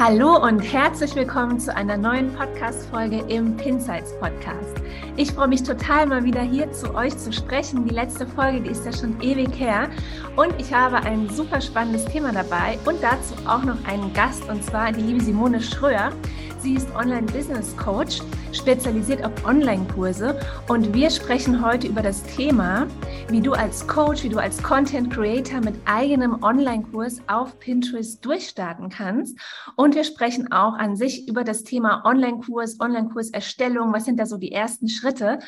Hallo und herzlich willkommen zu einer neuen Podcast-Folge im Pinsights Podcast. Ich freue mich total, mal wieder hier zu euch zu sprechen. Die letzte Folge, die ist ja schon ewig her. Und ich habe ein super spannendes Thema dabei und dazu auch noch einen Gast, und zwar die liebe Simone Schröer. Sie ist Online-Business-Coach, spezialisiert auf Online-Kurse und wir sprechen heute über das Thema, wie du als Coach, wie du als Content-Creator mit eigenem Online-Kurs auf Pinterest durchstarten kannst. Und wir sprechen auch an sich über das Thema Online-Kurs, Online-Kurserstellung, was sind da so die ersten Schritte.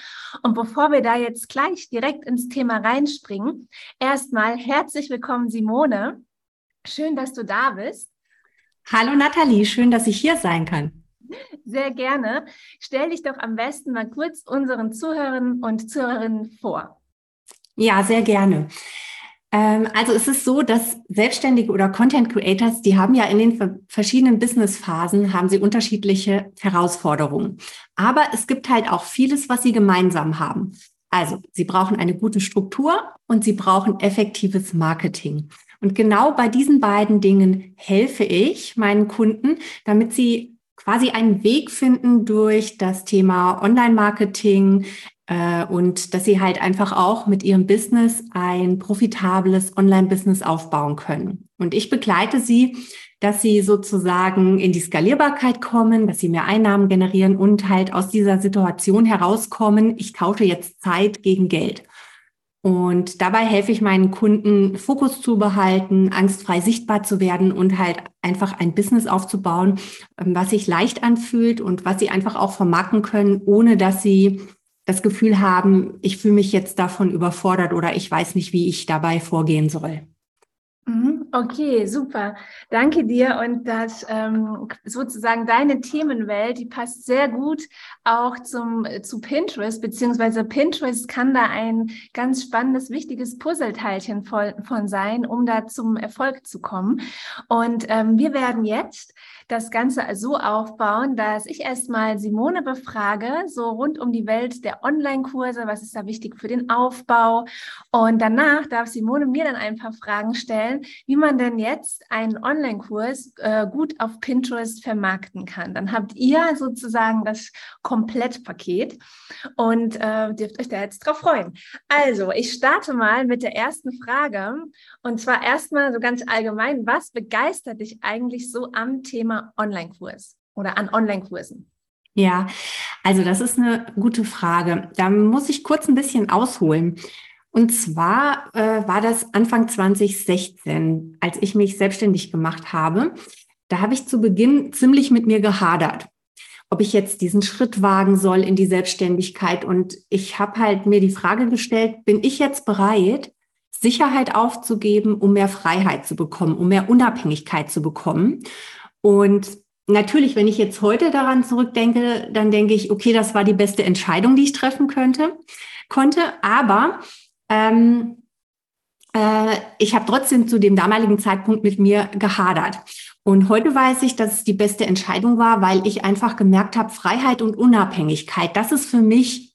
Und bevor wir da jetzt gleich direkt ins Thema reinspringen, erstmal herzlich willkommen, Simone. Schön, dass du da bist. Hallo Nathalie, schön, dass ich hier sein kann. Sehr gerne. Stell dich doch am besten mal kurz unseren Zuhörern und Zuhörerinnen vor. Ja, sehr gerne. Ähm, also es ist so, dass Selbstständige oder Content Creators, die haben ja in den verschiedenen Businessphasen, haben sie unterschiedliche Herausforderungen. Aber es gibt halt auch vieles, was sie gemeinsam haben. Also sie brauchen eine gute Struktur und sie brauchen effektives Marketing. Und genau bei diesen beiden Dingen helfe ich meinen Kunden, damit sie quasi einen Weg finden durch das Thema Online-Marketing äh, und dass sie halt einfach auch mit ihrem Business ein profitables Online-Business aufbauen können. Und ich begleite sie, dass sie sozusagen in die Skalierbarkeit kommen, dass sie mehr Einnahmen generieren und halt aus dieser Situation herauskommen, ich tausche jetzt Zeit gegen Geld. Und dabei helfe ich meinen Kunden, Fokus zu behalten, angstfrei sichtbar zu werden und halt einfach ein Business aufzubauen, ähm, was sich leicht anfühlt und was sie einfach auch vermarkten können, ohne dass sie das Gefühl haben, ich fühle mich jetzt davon überfordert oder ich weiß nicht, wie ich dabei vorgehen soll. Mhm. Okay, super. Danke dir. Und das ähm, sozusagen deine Themenwelt, die passt sehr gut auch zum, zu Pinterest, beziehungsweise Pinterest kann da ein ganz spannendes, wichtiges Puzzleteilchen von, von sein, um da zum Erfolg zu kommen. Und ähm, wir werden jetzt das Ganze so aufbauen, dass ich erstmal Simone befrage, so rund um die Welt der Online-Kurse, was ist da wichtig für den Aufbau. Und danach darf Simone mir dann ein paar Fragen stellen, wie man denn jetzt einen Online-Kurs äh, gut auf Pinterest vermarkten kann. Dann habt ihr sozusagen das Komplettpaket und äh, dürft euch da jetzt drauf freuen. Also, ich starte mal mit der ersten Frage. Und zwar erstmal so ganz allgemein, was begeistert dich eigentlich so am Thema Online-Kurs oder an Online-Kursen? Ja, also das ist eine gute Frage. Da muss ich kurz ein bisschen ausholen. Und zwar äh, war das Anfang 2016, als ich mich selbstständig gemacht habe. Da habe ich zu Beginn ziemlich mit mir gehadert, ob ich jetzt diesen Schritt wagen soll in die Selbstständigkeit. Und ich habe halt mir die Frage gestellt, bin ich jetzt bereit, Sicherheit aufzugeben, um mehr Freiheit zu bekommen, um mehr Unabhängigkeit zu bekommen? Und natürlich, wenn ich jetzt heute daran zurückdenke, dann denke ich, okay, das war die beste Entscheidung, die ich treffen könnte, konnte. Aber ähm, äh, ich habe trotzdem zu dem damaligen Zeitpunkt mit mir gehadert. Und heute weiß ich, dass es die beste Entscheidung war, weil ich einfach gemerkt habe, Freiheit und Unabhängigkeit, das ist für mich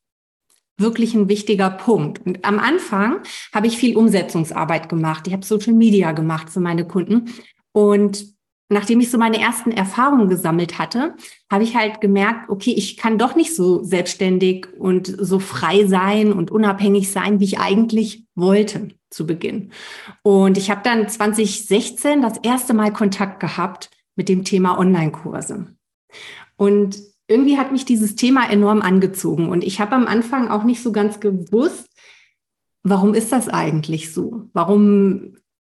wirklich ein wichtiger Punkt. Und am Anfang habe ich viel Umsetzungsarbeit gemacht. Ich habe Social Media gemacht für meine Kunden. Und nachdem ich so meine ersten Erfahrungen gesammelt hatte, habe ich halt gemerkt, okay, ich kann doch nicht so selbstständig und so frei sein und unabhängig sein, wie ich eigentlich wollte zu Beginn. Und ich habe dann 2016 das erste Mal Kontakt gehabt mit dem Thema Online-Kurse. Und irgendwie hat mich dieses Thema enorm angezogen. Und ich habe am Anfang auch nicht so ganz gewusst, warum ist das eigentlich so? Warum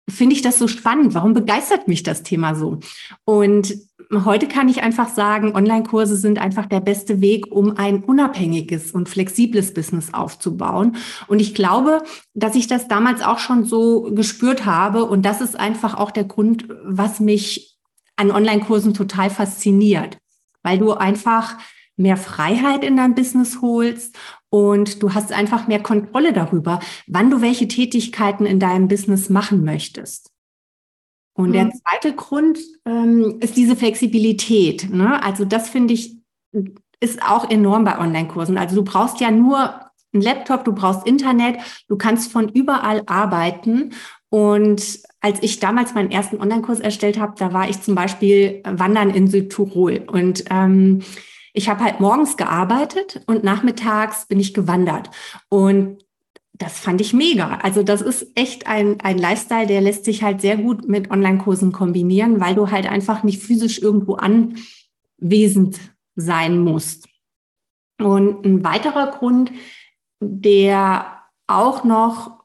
finde ich das so spannend? Warum begeistert mich das Thema so? Und heute kann ich einfach sagen, Online-Kurse sind einfach der beste Weg, um ein unabhängiges und flexibles Business aufzubauen. Und ich glaube, dass ich das damals auch schon so gespürt habe. Und das ist einfach auch der Grund, was mich an Online-Kursen total fasziniert, weil du einfach mehr Freiheit in dein Business holst und du hast einfach mehr Kontrolle darüber, wann du welche Tätigkeiten in deinem Business machen möchtest. Und mhm. der zweite Grund ähm, ist diese Flexibilität. Ne? Also das finde ich ist auch enorm bei Online-Kursen. Also du brauchst ja nur ein Laptop, du brauchst Internet, du kannst von überall arbeiten Und als ich damals meinen ersten Online-Kurs erstellt habe, da war ich zum Beispiel wandern in Südtirol. Und ähm, ich habe halt morgens gearbeitet und nachmittags bin ich gewandert. Und das fand ich mega. Also das ist echt ein, ein Lifestyle, der lässt sich halt sehr gut mit Online-Kursen kombinieren, weil du halt einfach nicht physisch irgendwo anwesend sein musst. Und ein weiterer Grund, der auch noch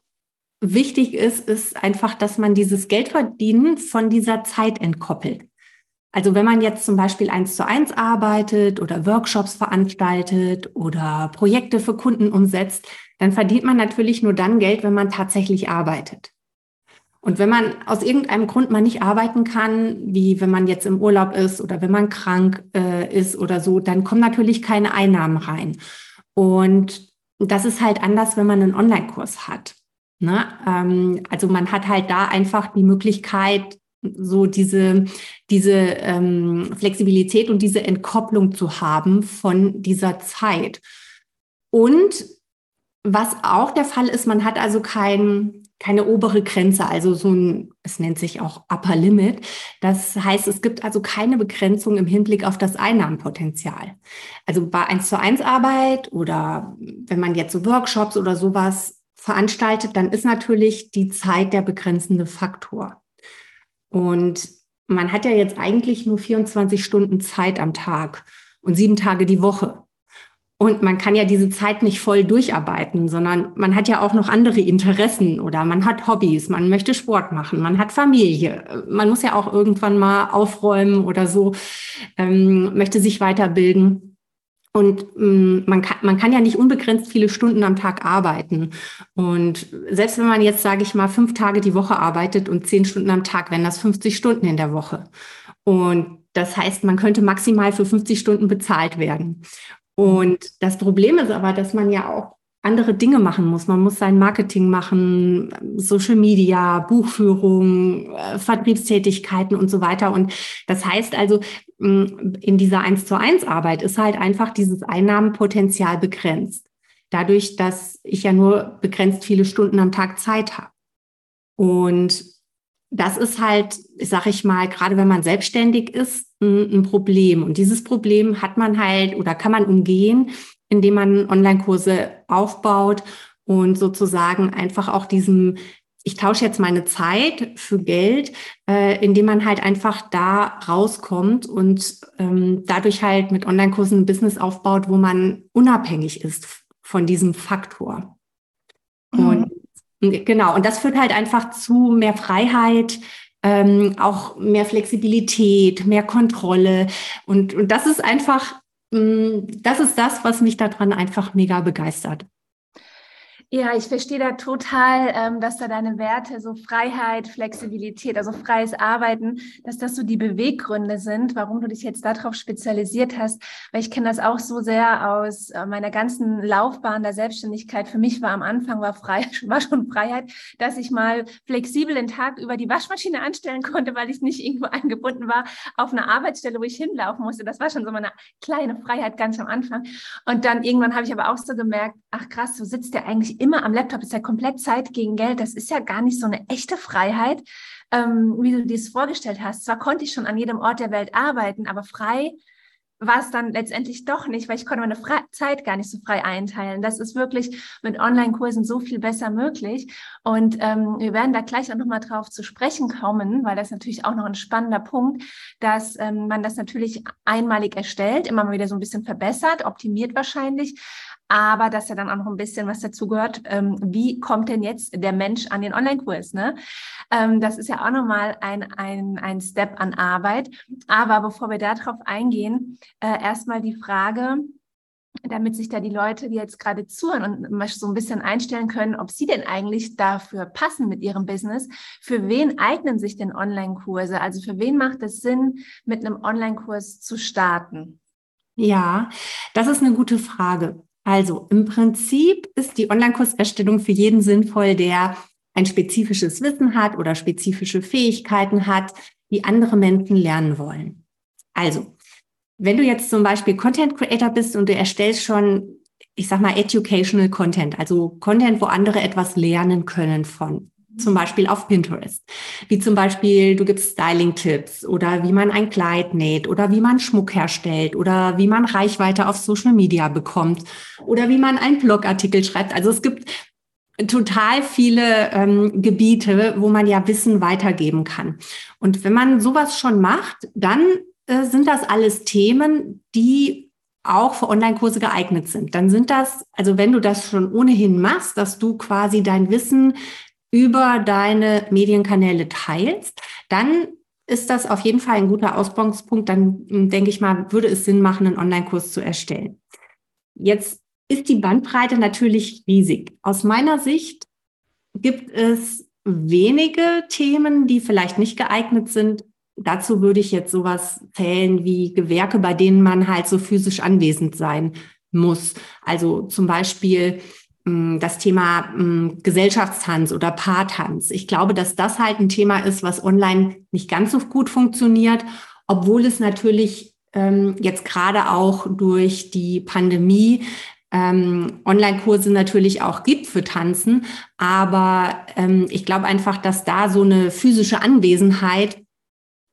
wichtig ist, ist einfach, dass man dieses Geldverdienen von dieser Zeit entkoppelt. Also wenn man jetzt zum Beispiel eins zu eins arbeitet oder Workshops veranstaltet oder Projekte für Kunden umsetzt, dann verdient man natürlich nur dann Geld, wenn man tatsächlich arbeitet. Und wenn man aus irgendeinem Grund mal nicht arbeiten kann, wie wenn man jetzt im Urlaub ist oder wenn man krank äh, ist oder so, dann kommen natürlich keine Einnahmen rein. Und das ist halt anders, wenn man einen Online-Kurs hat. Ne? Ähm, also man hat halt da einfach die Möglichkeit, so diese, diese ähm, Flexibilität und diese Entkopplung zu haben von dieser Zeit. Und was auch der Fall ist, man hat also kein, keine obere Grenze, also so ein, es nennt sich auch Upper Limit. Das heißt, es gibt also keine Begrenzung im Hinblick auf das Einnahmenpotenzial. Also bei 1 zu 1 Arbeit oder wenn man jetzt so Workshops oder sowas veranstaltet, dann ist natürlich die Zeit der begrenzende Faktor. Und man hat ja jetzt eigentlich nur 24 Stunden Zeit am Tag und sieben Tage die Woche. Und man kann ja diese Zeit nicht voll durcharbeiten, sondern man hat ja auch noch andere Interessen oder man hat Hobbys, man möchte Sport machen, man hat Familie, man muss ja auch irgendwann mal aufräumen oder so, ähm, möchte sich weiterbilden. Und ähm, man, kann, man kann ja nicht unbegrenzt viele Stunden am Tag arbeiten. Und selbst wenn man jetzt, sage ich mal, fünf Tage die Woche arbeitet und zehn Stunden am Tag, wären das 50 Stunden in der Woche. Und das heißt, man könnte maximal für 50 Stunden bezahlt werden. Und das Problem ist aber, dass man ja auch andere Dinge machen muss. Man muss sein Marketing machen, Social Media, Buchführung, äh, Vertriebstätigkeiten und so weiter. Und das heißt also, in dieser 1 zu 1 Arbeit ist halt einfach dieses Einnahmenpotenzial begrenzt. Dadurch, dass ich ja nur begrenzt viele Stunden am Tag Zeit habe. Und das ist halt, sag ich mal, gerade wenn man selbstständig ist, ein Problem. Und dieses Problem hat man halt oder kann man umgehen, indem man Online-Kurse aufbaut und sozusagen einfach auch diesem, ich tausche jetzt meine Zeit für Geld, äh, indem man halt einfach da rauskommt und ähm, dadurch halt mit Online-Kursen ein Business aufbaut, wo man unabhängig ist von diesem Faktor. Mhm. Und genau, und das führt halt einfach zu mehr Freiheit, ähm, auch mehr Flexibilität, mehr Kontrolle. Und, und das ist einfach das ist das, was mich daran einfach mega begeistert. Ja, ich verstehe da total, ähm, dass da deine Werte, so Freiheit, Flexibilität, also freies Arbeiten, dass das so die Beweggründe sind, warum du dich jetzt darauf spezialisiert hast. Weil ich kenne das auch so sehr aus äh, meiner ganzen Laufbahn der Selbstständigkeit. Für mich war am Anfang war frei, war schon Freiheit, dass ich mal flexibel den Tag über die Waschmaschine anstellen konnte, weil ich nicht irgendwo eingebunden war auf eine Arbeitsstelle, wo ich hinlaufen musste. Das war schon so meine kleine Freiheit ganz am Anfang. Und dann irgendwann habe ich aber auch so gemerkt, ach krass, so sitzt der eigentlich immer am Laptop, ist ja komplett Zeit gegen Geld. Das ist ja gar nicht so eine echte Freiheit, ähm, wie du dir es vorgestellt hast. Zwar konnte ich schon an jedem Ort der Welt arbeiten, aber frei war es dann letztendlich doch nicht, weil ich konnte meine Fre Zeit gar nicht so frei einteilen. Das ist wirklich mit Online-Kursen so viel besser möglich. Und ähm, wir werden da gleich auch nochmal drauf zu sprechen kommen, weil das natürlich auch noch ein spannender Punkt, dass ähm, man das natürlich einmalig erstellt, immer mal wieder so ein bisschen verbessert, optimiert wahrscheinlich, aber dass ja dann auch noch ein bisschen was dazu gehört, ähm, wie kommt denn jetzt der Mensch an den Online-Kurs? Ne? Ähm, das ist ja auch nochmal ein, ein, ein Step an Arbeit. Aber bevor wir darauf eingehen, äh, erstmal die Frage, damit sich da die Leute, die jetzt gerade zuhören und so ein bisschen einstellen können, ob sie denn eigentlich dafür passen mit ihrem Business. Für wen eignen sich denn Online-Kurse? Also für wen macht es Sinn, mit einem Online-Kurs zu starten? Ja, das ist eine gute Frage. Also im Prinzip ist die Online-Kurserstellung für jeden sinnvoll, der ein spezifisches Wissen hat oder spezifische Fähigkeiten hat, die andere Menschen lernen wollen. Also, wenn du jetzt zum Beispiel Content Creator bist und du erstellst schon, ich sag mal, educational Content, also Content, wo andere etwas lernen können von, zum Beispiel auf Pinterest. Wie zum Beispiel, du gibst Styling-Tipps oder wie man ein Kleid näht oder wie man Schmuck herstellt oder wie man Reichweite auf Social Media bekommt oder wie man einen Blogartikel schreibt. Also es gibt total viele ähm, Gebiete, wo man ja Wissen weitergeben kann. Und wenn man sowas schon macht, dann äh, sind das alles Themen, die auch für Online-Kurse geeignet sind. Dann sind das, also wenn du das schon ohnehin machst, dass du quasi dein Wissen über deine Medienkanäle teilst, dann ist das auf jeden Fall ein guter Ausgangspunkt. Dann hm, denke ich mal, würde es Sinn machen, einen Online-Kurs zu erstellen. Jetzt ist die Bandbreite natürlich riesig. Aus meiner Sicht gibt es wenige Themen, die vielleicht nicht geeignet sind. Dazu würde ich jetzt sowas zählen wie Gewerke, bei denen man halt so physisch anwesend sein muss. Also zum Beispiel das Thema hm, Gesellschaftstanz oder Paartanz. Ich glaube, dass das halt ein Thema ist, was online nicht ganz so gut funktioniert, obwohl es natürlich ähm, jetzt gerade auch durch die Pandemie ähm, Online-Kurse natürlich auch gibt für Tanzen. Aber ähm, ich glaube einfach, dass da so eine physische Anwesenheit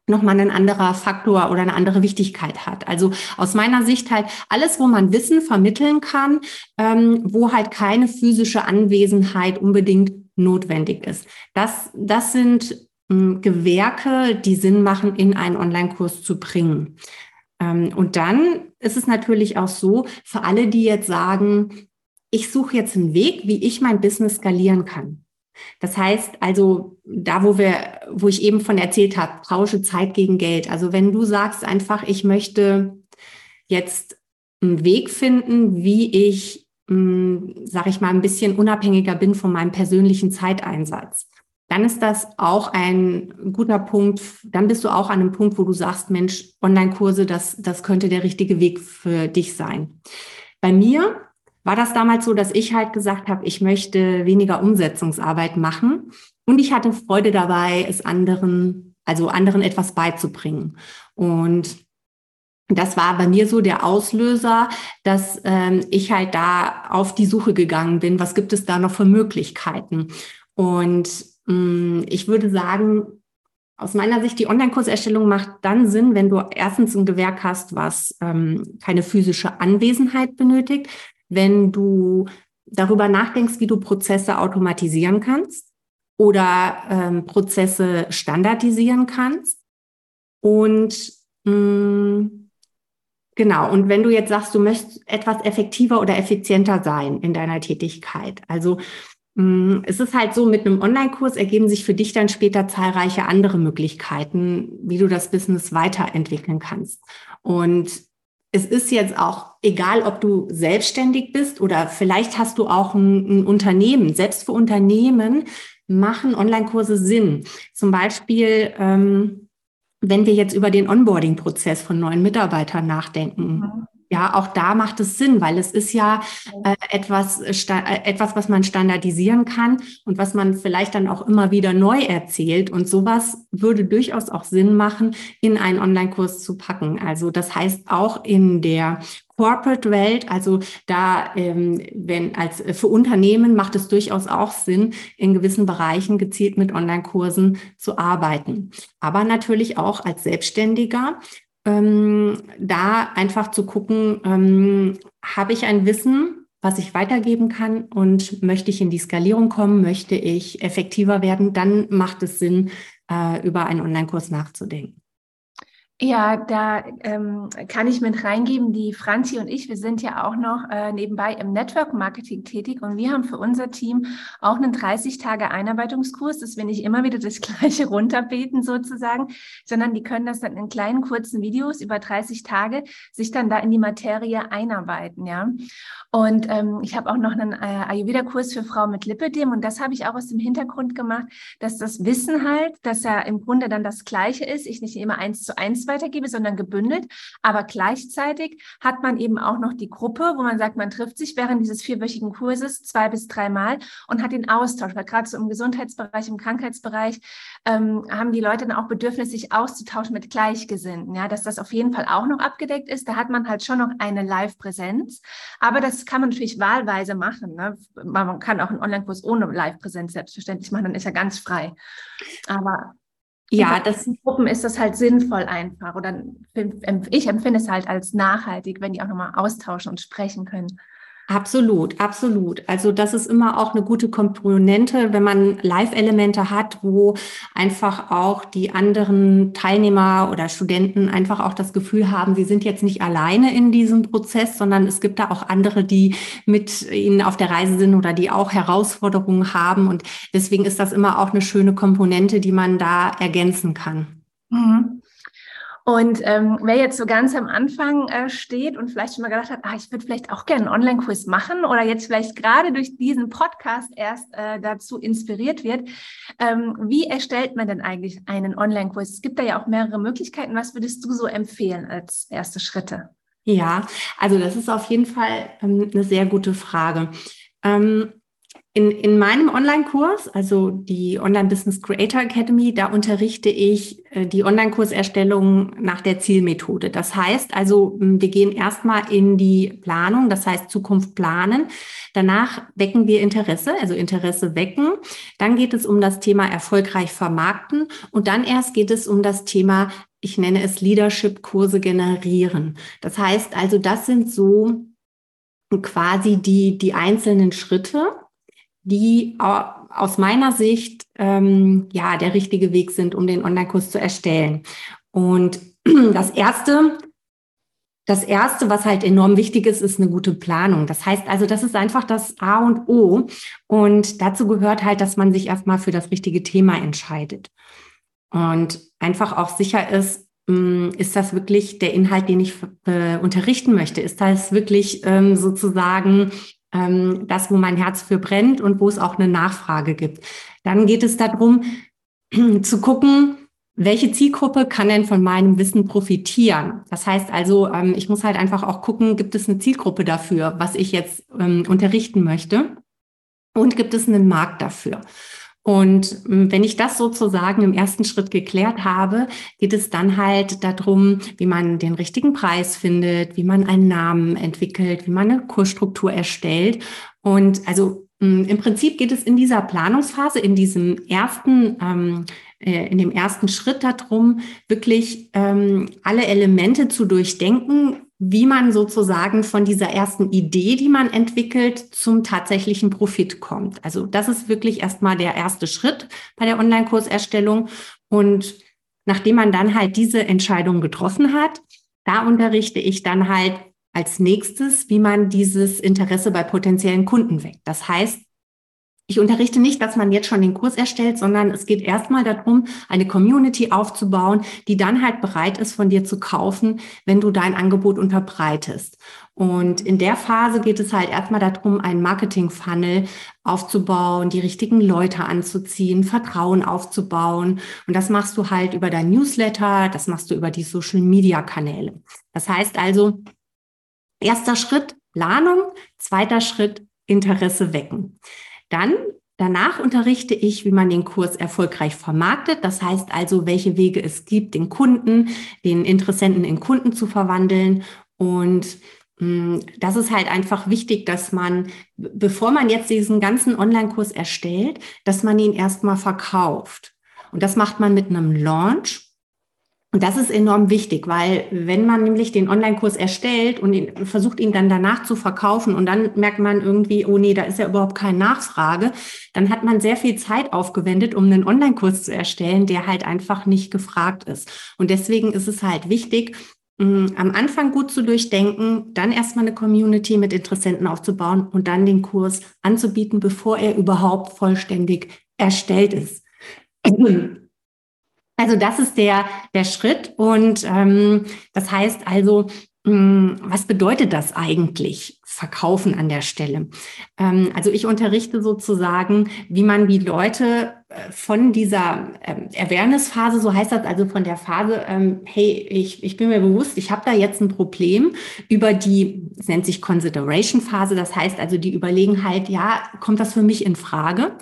nochmal ein anderer Faktor oder eine andere Wichtigkeit hat. Also aus meiner Sicht halt alles, wo man Wissen vermitteln kann, ähm, wo halt keine physische Anwesenheit unbedingt notwendig ist. Das, das sind ähm, Gewerke, die Sinn machen, in einen Online-Kurs zu bringen. Ähm, und dann ist es natürlich auch so, für alle, die jetzt sagen, ich suche jetzt einen Weg, wie ich mein Business skalieren kann. Das heißt also, da wo wir, wo ich eben von erzählt habe, tausche Zeit gegen Geld. Also wenn du sagst einfach, ich möchte jetzt einen Weg finden, wie ich, hm, sag ich mal, ein bisschen unabhängiger bin von meinem persönlichen Zeiteinsatz dann ist das auch ein guter Punkt. Dann bist du auch an einem Punkt, wo du sagst, Mensch, Online-Kurse, das, das könnte der richtige Weg für dich sein. Bei mir war das damals so, dass ich halt gesagt habe, ich möchte weniger Umsetzungsarbeit machen und ich hatte Freude dabei, es anderen, also anderen etwas beizubringen. Und das war bei mir so der Auslöser, dass ähm, ich halt da auf die Suche gegangen bin, was gibt es da noch für Möglichkeiten. Und Mm, ich würde sagen, aus meiner Sicht, die Online-Kurserstellung macht dann Sinn, wenn du erstens ein Gewerk hast, was ähm, keine physische Anwesenheit benötigt, wenn du darüber nachdenkst, wie du Prozesse automatisieren kannst oder ähm, Prozesse standardisieren kannst. Und mh, mm, genau, und wenn du jetzt sagst, du möchtest etwas effektiver oder effizienter sein in deiner Tätigkeit, also Mm, es ist halt so, mit einem Online-Kurs ergeben sich für dich dann später zahlreiche andere Möglichkeiten, wie du das Business weiterentwickeln kannst. Und es ist jetzt auch egal, ob du selbstständig bist oder vielleicht hast du auch ein, ein Unternehmen. Selbst für Unternehmen machen Online-Kurse Sinn. Zum Beispiel, ähm, wenn wir jetzt über den Onboarding-Prozess von neuen Mitarbeitern nachdenken. Ja, auch da macht es Sinn, weil es ist ja äh, etwas, äh, etwas, was man standardisieren kann und was man vielleicht dann auch immer wieder neu erzählt. Und sowas würde durchaus auch Sinn machen, in einen Online-Kurs zu packen. Also das heißt auch in der Corporate-Welt, also da, ähm, wenn als äh, für Unternehmen macht es durchaus auch Sinn, in gewissen Bereichen gezielt mit Online-Kursen zu arbeiten. Aber natürlich auch als Selbstständiger ähm, da einfach zu gucken, ähm, habe ich ein Wissen, was ich weitergeben kann? Und möchte ich in die Skalierung kommen, möchte ich effektiver werden, dann macht es Sinn, äh, über einen Online-Kurs nachzudenken. Ja, da ähm, kann ich mit reingeben. Die Franzi und ich, wir sind ja auch noch äh, nebenbei im Network Marketing tätig und wir haben für unser Team auch einen 30 Tage Einarbeitungskurs, dass wir nicht immer wieder das Gleiche runterbeten sozusagen, sondern die können das dann in kleinen kurzen Videos über 30 Tage sich dann da in die Materie einarbeiten, ja. Und ähm, ich habe auch noch einen äh, Ayurveda-Kurs für Frauen mit Lipidem und das habe ich auch aus dem Hintergrund gemacht, dass das Wissen halt, dass ja im Grunde dann das Gleiche ist, ich nicht immer eins zu eins weitergebe, sondern gebündelt. Aber gleichzeitig hat man eben auch noch die Gruppe, wo man sagt, man trifft sich während dieses vierwöchigen Kurses zwei bis dreimal und hat den Austausch. Weil gerade so im Gesundheitsbereich, im Krankheitsbereich ähm, haben die Leute dann auch Bedürfnis, sich auszutauschen mit Gleichgesinnten. Ja, dass das auf jeden Fall auch noch abgedeckt ist. Da hat man halt schon noch eine Live-Präsenz. Aber das kann man natürlich wahlweise machen. Ne? Man kann auch einen Online-Kurs ohne Live-Präsenz selbstverständlich machen, dann ist er ganz frei. Aber ja, das in Gruppen ist das halt sinnvoll einfach. Oder ich empfinde es halt als nachhaltig, wenn die auch nochmal austauschen und sprechen können. Absolut, absolut. Also das ist immer auch eine gute Komponente, wenn man Live-Elemente hat, wo einfach auch die anderen Teilnehmer oder Studenten einfach auch das Gefühl haben, sie sind jetzt nicht alleine in diesem Prozess, sondern es gibt da auch andere, die mit ihnen auf der Reise sind oder die auch Herausforderungen haben. Und deswegen ist das immer auch eine schöne Komponente, die man da ergänzen kann. Mhm. Und ähm, wer jetzt so ganz am Anfang äh, steht und vielleicht schon mal gedacht hat, ah, ich würde vielleicht auch gerne einen Online-Kurs machen oder jetzt vielleicht gerade durch diesen Podcast erst äh, dazu inspiriert wird, ähm, wie erstellt man denn eigentlich einen Online-Kurs? Es gibt da ja auch mehrere Möglichkeiten. Was würdest du so empfehlen als erste Schritte? Ja, also das ist auf jeden Fall ähm, eine sehr gute Frage. Ähm, in, in meinem Online-Kurs, also die Online Business Creator Academy, da unterrichte ich äh, die Online-Kurserstellung nach der Zielmethode. Das heißt also, wir gehen erstmal in die Planung, das heißt Zukunft planen. Danach wecken wir Interesse, also Interesse wecken. Dann geht es um das Thema erfolgreich vermarkten und dann erst geht es um das Thema ich nenne es Leadership-Kurse generieren. Das heißt also, das sind so quasi die, die einzelnen Schritte die aus meiner Sicht ähm, ja der richtige Weg sind, um den Online-Kurs zu erstellen. Und das erste, das erste, was halt enorm wichtig ist, ist eine gute Planung. Das heißt also, das ist einfach das A und O. Und dazu gehört halt, dass man sich erstmal für das richtige Thema entscheidet. Und einfach auch sicher ist, hm, ist das wirklich der Inhalt, den ich äh, unterrichten möchte? Ist das wirklich ähm, sozusagen ähm, das, wo mein Herz für brennt und wo es auch eine Nachfrage gibt. Dann geht es darum, zu gucken, welche Zielgruppe kann denn von meinem Wissen profitieren? Das heißt also, ähm, ich muss halt einfach auch gucken, gibt es eine Zielgruppe dafür, was ich jetzt ähm, unterrichten möchte? Und gibt es einen Markt dafür? Und ähm, wenn ich das sozusagen im ersten Schritt geklärt habe, geht es dann halt darum, wie man den richtigen Preis findet, wie man einen Namen entwickelt, wie man eine Kursstruktur erstellt. Und also ähm, im Prinzip geht es in dieser Planungsphase, in diesem ersten, ähm, äh, in dem ersten Schritt darum, wirklich ähm, alle Elemente zu durchdenken, wie man sozusagen von dieser ersten Idee, die man entwickelt, zum tatsächlichen Profit kommt. Also das ist wirklich erstmal der erste Schritt bei der Online-Kurserstellung. Und nachdem man dann halt diese Entscheidung getroffen hat, da unterrichte ich dann halt als nächstes, wie man dieses Interesse bei potenziellen Kunden weckt. Das heißt, ich unterrichte nicht, dass man jetzt schon den Kurs erstellt, sondern es geht erstmal darum, eine Community aufzubauen, die dann halt bereit ist, von dir zu kaufen, wenn du dein Angebot unterbreitest. Und in der Phase geht es halt erstmal darum, einen Marketing-Funnel aufzubauen, die richtigen Leute anzuziehen, Vertrauen aufzubauen. Und das machst du halt über dein Newsletter, das machst du über die Social-Media-Kanäle. Das heißt also, erster Schritt Planung, zweiter Schritt Interesse wecken. Dann Danach unterrichte ich, wie man den Kurs erfolgreich vermarktet. Das heißt also, welche Wege es gibt, den Kunden, den Interessenten in Kunden zu verwandeln. Und mh, mm, das ist halt einfach wichtig, dass man, bevor man jetzt diesen ganzen Online-Kurs erstellt, dass man ihn erstmal verkauft. Und das macht man mit einem Launch. Und das ist enorm wichtig, weil wenn man nämlich den Online-Kurs erstellt und ihn, versucht, ihn dann danach zu verkaufen und dann merkt man irgendwie, oh nee, da ist ja überhaupt keine Nachfrage, dann hat man sehr viel Zeit aufgewendet, um einen Online-Kurs zu erstellen, der halt einfach nicht gefragt ist. Und deswegen ist es halt wichtig, mm, am Anfang gut zu durchdenken, dann erstmal eine Community mit Interessenten aufzubauen und dann den Kurs anzubieten, bevor er überhaupt vollständig erstellt ist. Also das ist der, der Schritt. Und ähm, das heißt also, mh, hm, was bedeutet das eigentlich, verkaufen an der Stelle? Ähm, also ich unterrichte sozusagen, wie man die Leute von dieser ähm, Awareness-Phase, so heißt das also von der Phase, ähm, hey, ich, ich bin mir bewusst, ich habe da jetzt ein Problem, über die, es nennt sich Consideration-Phase, das heißt also, die überlegen halt, ja, kommt das für mich in Frage,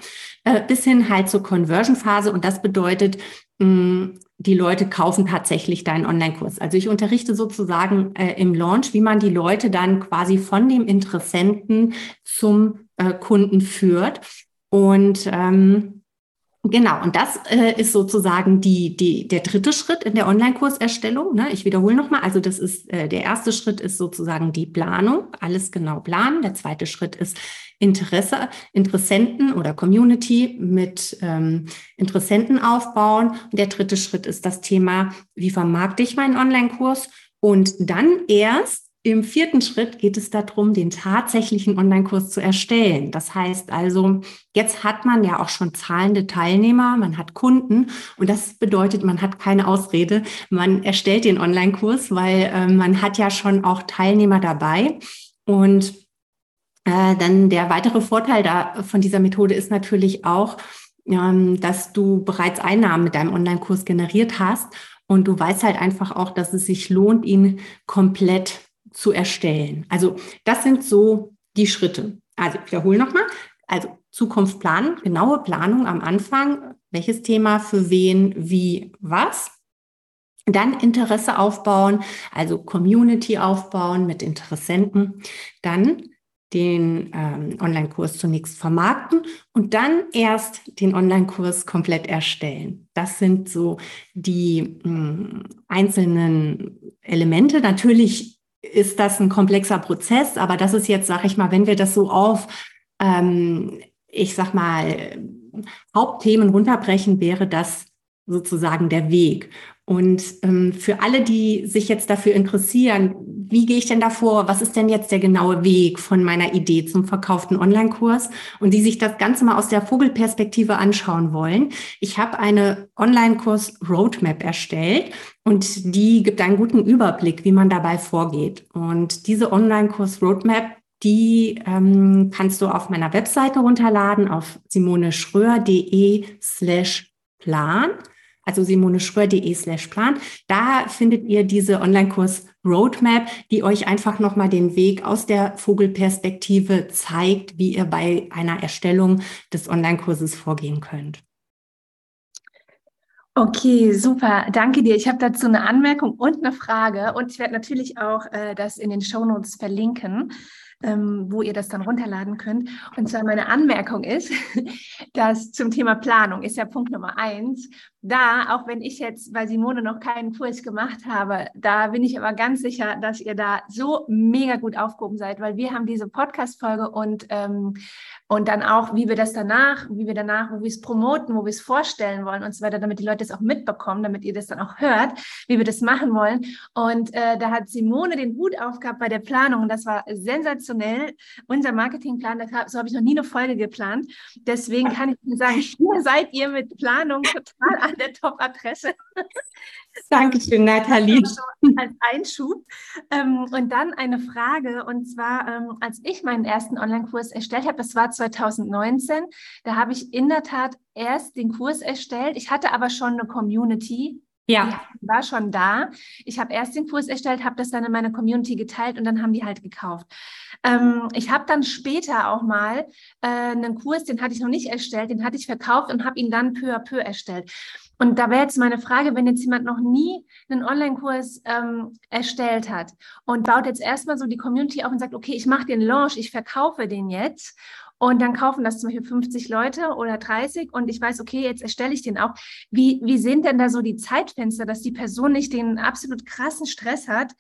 äh, bis hin halt zur Conversion-Phase und das bedeutet, die Leute kaufen tatsächlich deinen Online-Kurs. Also ich unterrichte sozusagen äh, im Launch, wie man die Leute dann quasi von dem Interessenten zum äh, Kunden führt. Und ähm, Genau, und das äh, ist sozusagen die, die, der dritte Schritt in der Online-Kurserstellung. Ne? Ich wiederhole nochmal, also das ist äh, der erste Schritt ist sozusagen die Planung, alles genau planen. Der zweite Schritt ist Interesse, Interessenten oder Community mit ähm, Interessenten aufbauen. Und der dritte Schritt ist das Thema, wie vermarkte ich meinen Online-Kurs? Und dann erst im vierten Schritt geht es darum, den tatsächlichen Online-Kurs zu erstellen. Das heißt also, jetzt hat man ja auch schon zahlende Teilnehmer, man hat Kunden und das bedeutet, man hat keine Ausrede. Man erstellt den Online-Kurs, weil äh, man hat ja schon auch Teilnehmer dabei und äh, dann der weitere Vorteil da von dieser Methode ist natürlich auch, ähm, dass du bereits Einnahmen mit deinem Online-Kurs generiert hast und du weißt halt einfach auch, dass es sich lohnt, ihn komplett zu erstellen. Also das sind so die Schritte. Also ich wiederhole nochmal. Also Zukunft planen, genaue Planung am Anfang. Welches Thema für wen, wie, was. Dann Interesse aufbauen, also Community aufbauen mit Interessenten. Dann den ähm, Online-Kurs zunächst vermarkten und dann erst den Online-Kurs komplett erstellen. Das sind so die mh, hm, einzelnen Elemente. Natürlich ist das ein komplexer Prozess, aber das ist jetzt, sage ich mal, wenn wir das so auf, ähm, ich sag mal, Hauptthemen runterbrechen, wäre das sozusagen der Weg. Und ähm, für alle, die sich jetzt dafür interessieren, wie gehe ich denn davor? Was ist denn jetzt der genaue Weg von meiner Idee zum verkauften Online-Kurs? Und die sich das Ganze mal aus der Vogelperspektive anschauen wollen. Ich habe eine Online-Kurs-Roadmap erstellt und die gibt einen guten Überblick, wie man dabei vorgeht. Und diese Online-Kurs-Roadmap die ähm, kannst du auf meiner Webseite runterladen auf simoneschröer.de slash plan also simoneschröer.de slash plan. Da findet ihr diese Online-Kurs Roadmap, die euch einfach nochmal den Weg aus der Vogelperspektive zeigt, wie ihr bei einer Erstellung des Online-Kurses vorgehen könnt. Okay, super. Danke dir. Ich habe dazu eine Anmerkung und eine Frage und ich werde natürlich auch äh, das in den Show Notes verlinken ähm, wo ihr das dann runterladen könnt. Und zwar meine Anmerkung ist, dass zum Thema Planung ist ja Punkt Nummer eins. Da, auch wenn ich jetzt bei Simone noch keinen Kurs gemacht habe, da bin ich aber ganz sicher, dass ihr da so mega gut aufgehoben seid, weil wir haben diese Podcast-Folge und, ähm, und dann auch, wie wir das danach, wie wir danach, wo wir es promoten, wo wir es vorstellen wollen und so weiter, damit die Leute es auch mitbekommen, damit ihr das dann auch hört, wie wir das machen wollen. Und äh, da hat Simone den Hut aufgehabt bei der Planung und das war sensationell. Unser Marketingplan, so habe ich noch nie eine Folge geplant. Deswegen kann ich nur sagen, hier seid ihr mit Planung total an der Top-Adresse. Dankeschön, Nathalie. Als Einschub. Ähm, und dann eine Frage, und zwar, ähm, als ich meinen ersten Online-Kurs erstellt habe, das war 2019, da habe ich in der Tat erst den Kurs erstellt. Ich hatte aber schon eine Community, ja. Die war schon da. Ich habe erst den Kurs erstellt, habe das dann in meine Community geteilt und dann haben die halt gekauft. Ähm, ich habe dann später auch mal äh, einen Kurs, den hatte ich noch nicht erstellt, den hatte ich verkauft und habe ihn dann peu à peu erstellt. Und da wäre jetzt meine Frage, wenn jetzt jemand noch nie einen Online-Kurs ähm, erstellt hat und baut jetzt erstmal so die Community auf und sagt, okay, ich mache den Launch, ich verkaufe den jetzt und dann kaufen das zum Beispiel 50 Leute oder 30 und ich weiß, okay, jetzt erstelle ich den auch. Wie, wie sind denn da so die Zeitfenster, dass die Person nicht den absolut krassen Stress hat,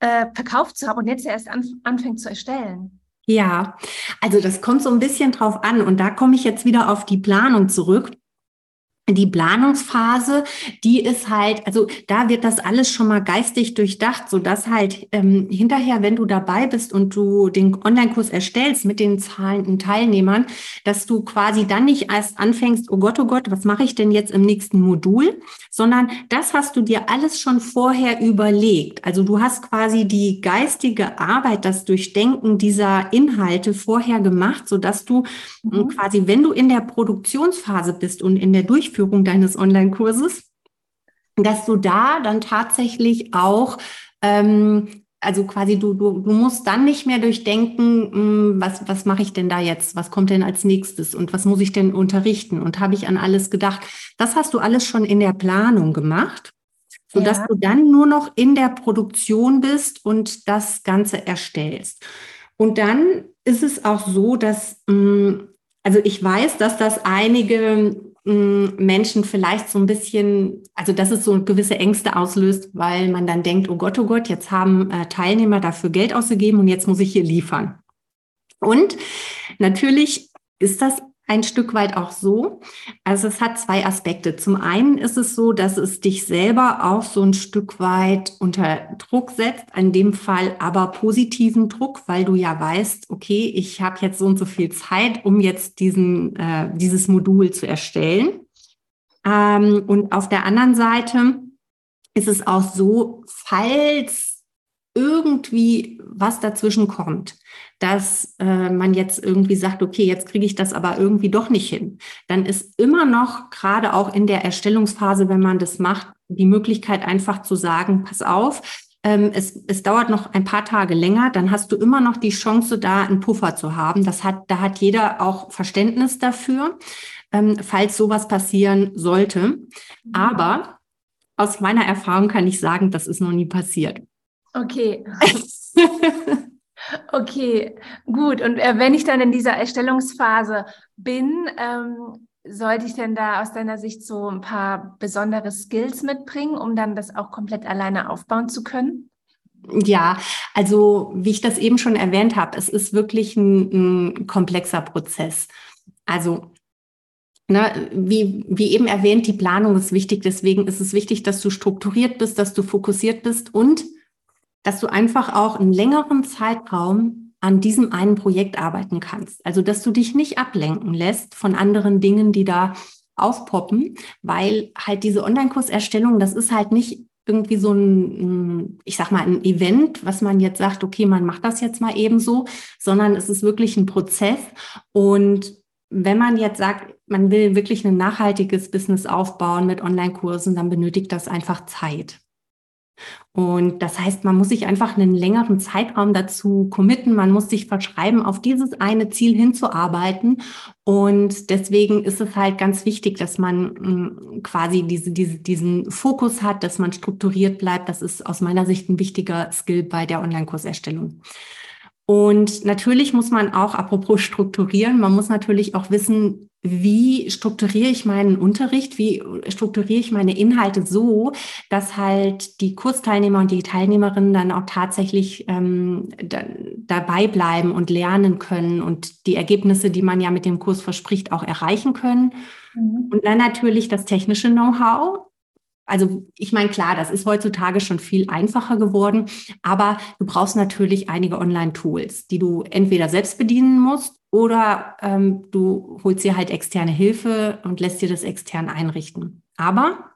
äh, verkauft zu haben und jetzt erst an, anfängt zu erstellen? Ja, also das kommt so ein bisschen drauf an und da komme ich jetzt wieder auf die Planung zurück. Die Planungsphase, die ist halt, also da wird das alles schon mal geistig durchdacht, so dass halt ähm, hinterher, wenn du dabei bist und du den Online-Kurs erstellst mit den zahlenden Teilnehmern, dass du quasi dann nicht erst anfängst, oh Gott, oh Gott, was mache ich denn jetzt im nächsten Modul, sondern das hast du dir alles schon vorher überlegt. Also du hast quasi die geistige Arbeit, das Durchdenken dieser Inhalte vorher gemacht, so dass du mhm. quasi, wenn du in der Produktionsphase bist und in der Durchführung Durchführung deines Online-Kurses, dass du da dann tatsächlich auch ähm, also quasi du, du, du musst dann nicht mehr durchdenken, hm, was, was mache ich denn da jetzt? Was kommt denn als nächstes? Und was muss ich denn unterrichten? Und habe ich an alles gedacht? Das hast du alles schon in der Planung gemacht, sodass ja. du dann nur noch in der Produktion bist und das Ganze erstellst. Und dann ist es auch so, dass, hm, also ich weiß, dass das einige Menschen vielleicht so ein bisschen, also dass es so gewisse Ängste auslöst, weil man dann denkt, oh Gott, oh Gott, jetzt haben äh, Teilnehmer dafür Geld ausgegeben und jetzt muss ich hier liefern. Und natürlich ist das ein Stück weit auch so. Also es hat zwei Aspekte. Zum einen ist es so, dass es dich selber auch so ein Stück weit unter Druck setzt, in dem Fall aber positiven Druck, weil du ja weißt, okay, ich habe jetzt so und so viel Zeit, um jetzt diesen, äh, dieses Modul zu erstellen. Ähm, und auf der anderen Seite ist es auch so, falls irgendwie was dazwischen kommt, dass äh, man jetzt irgendwie sagt, okay, jetzt kriege ich das aber irgendwie doch nicht hin, dann ist immer noch, gerade auch in der Erstellungsphase, wenn man das macht, die Möglichkeit einfach zu sagen, pass auf, ähm, es, es dauert noch ein paar Tage länger, dann hast du immer noch die Chance, da einen Puffer zu haben. Das hat, da hat jeder auch Verständnis dafür, ähm, falls sowas passieren sollte. Mhm. Aber aus meiner Erfahrung kann ich sagen, das ist noch nie passiert. Okay. Okay, gut. Und äh, wenn ich dann in dieser Erstellungsphase bin, ähm, sollte ich denn da aus deiner Sicht so ein paar besondere Skills mitbringen, um dann das auch komplett alleine aufbauen zu können? Ja, also wie ich das eben schon erwähnt habe, es ist wirklich ein, ein komplexer Prozess. Also Ne, wie, wie eben erwähnt, die Planung ist wichtig. Deswegen ist es wichtig, dass du strukturiert bist, dass du fokussiert bist und dass du einfach auch einen längeren Zeitraum an diesem einen Projekt arbeiten kannst. Also, dass du dich nicht ablenken lässt von anderen Dingen, die da aufpoppen, weil halt diese Online-Kurserstellung, das ist halt nicht irgendwie so ein, ich sag mal, ein Event, was man jetzt sagt, okay, man macht das jetzt mal eben so, sondern es ist wirklich ein Prozess. Und wenn man jetzt sagt, man will wirklich ein nachhaltiges Business aufbauen mit Online-Kursen, dann benötigt das einfach Zeit. Und das heißt, man muss sich einfach einen längeren Zeitraum dazu committen. Man muss sich verschreiben, auf dieses eine Ziel hinzuarbeiten. Und deswegen ist es halt ganz wichtig, dass man mm, quasi diese, diese, diesen Fokus hat, dass man strukturiert bleibt. Das ist aus meiner Sicht ein wichtiger Skill bei der Online-Kurserstellung. Und natürlich muss man auch, apropos strukturieren, man muss natürlich auch wissen, wie strukturiere ich meinen Unterricht, wie strukturiere ich meine Inhalte so, dass halt die Kursteilnehmer und die Teilnehmerinnen dann auch tatsächlich ähm, da, dabei bleiben und lernen können und die Ergebnisse, die man ja mit dem Kurs verspricht, auch erreichen können. Mhm. Und dann natürlich das technische Know-how. Also ich meine, klar, das ist heutzutage schon viel einfacher geworden, aber du brauchst natürlich einige Online-Tools, die du entweder selbst bedienen musst oder ähm, du holst dir halt externe Hilfe und lässt dir das extern einrichten. Aber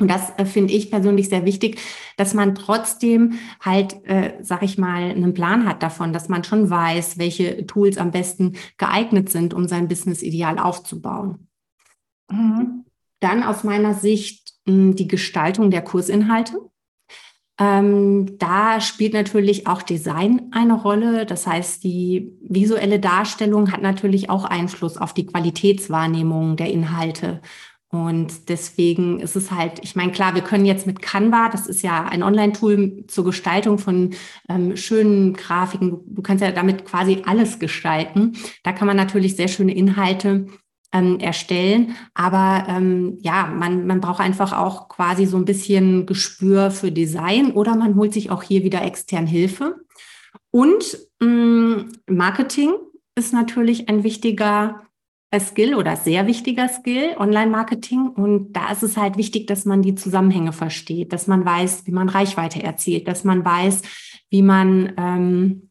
und das äh, finde ich persönlich sehr wichtig, dass man trotzdem halt, äh, sag ich mal, einen Plan hat davon, dass man schon weiß, welche Tools am besten geeignet sind, um sein Business ideal aufzubauen. Mhm. Dann aus meiner Sicht mh, hm, die Gestaltung der Kursinhalte. Ähm, da spielt natürlich auch Design eine Rolle. Das heißt, die visuelle Darstellung hat natürlich auch Einfluss auf die Qualitätswahrnehmung der Inhalte. Und deswegen ist es halt, ich meine, klar, wir können jetzt mit Canva, das ist ja ein Online-Tool zur Gestaltung von ähm, schönen Grafiken, du, du kannst ja damit quasi alles gestalten. Da kann man natürlich sehr schöne Inhalte ähm, erstellen. Aber ähm, ja, man, man braucht einfach auch quasi so ein bisschen Gespür für Design oder man holt sich auch hier wieder extern Hilfe. Und mh, mm, Marketing ist natürlich ein wichtiger Skill oder sehr wichtiger Skill, Online-Marketing. Und da ist es halt wichtig, dass man die Zusammenhänge versteht, dass man weiß, wie man Reichweite erzielt, dass man weiß, wie man ähm,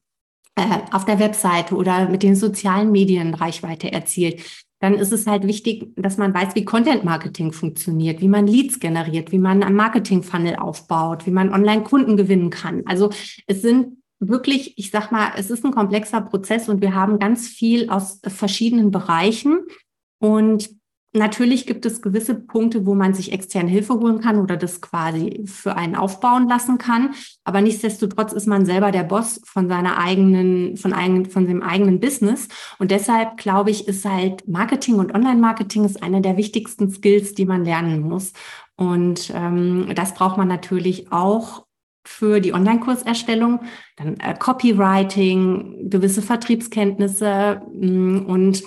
äh, auf der Webseite oder mit den sozialen Medien Reichweite erzielt. Dann ist es halt wichtig, dass man weiß, wie Content Marketing funktioniert, wie man Leads generiert, wie man einen Marketing Funnel aufbaut, wie man online Kunden gewinnen kann. Also es sind wirklich, ich sag mal, es ist ein komplexer Prozess und wir haben ganz viel aus verschiedenen Bereichen. Und natürlich gibt es gewisse Punkte, wo man sich externe Hilfe holen kann oder das quasi für einen aufbauen lassen kann. Aber nichtsdestotrotz ist man selber der Boss von seiner eigenen, von, eigen, von seinem eigenen Business. Und deshalb glaube ich, ist halt Marketing und Online-Marketing ist einer der wichtigsten Skills, die man lernen muss. Und ähm, das braucht man natürlich auch für die Online-Kurserstellung, dann äh, Copywriting, gewisse Vertriebskenntnisse mh, mm, und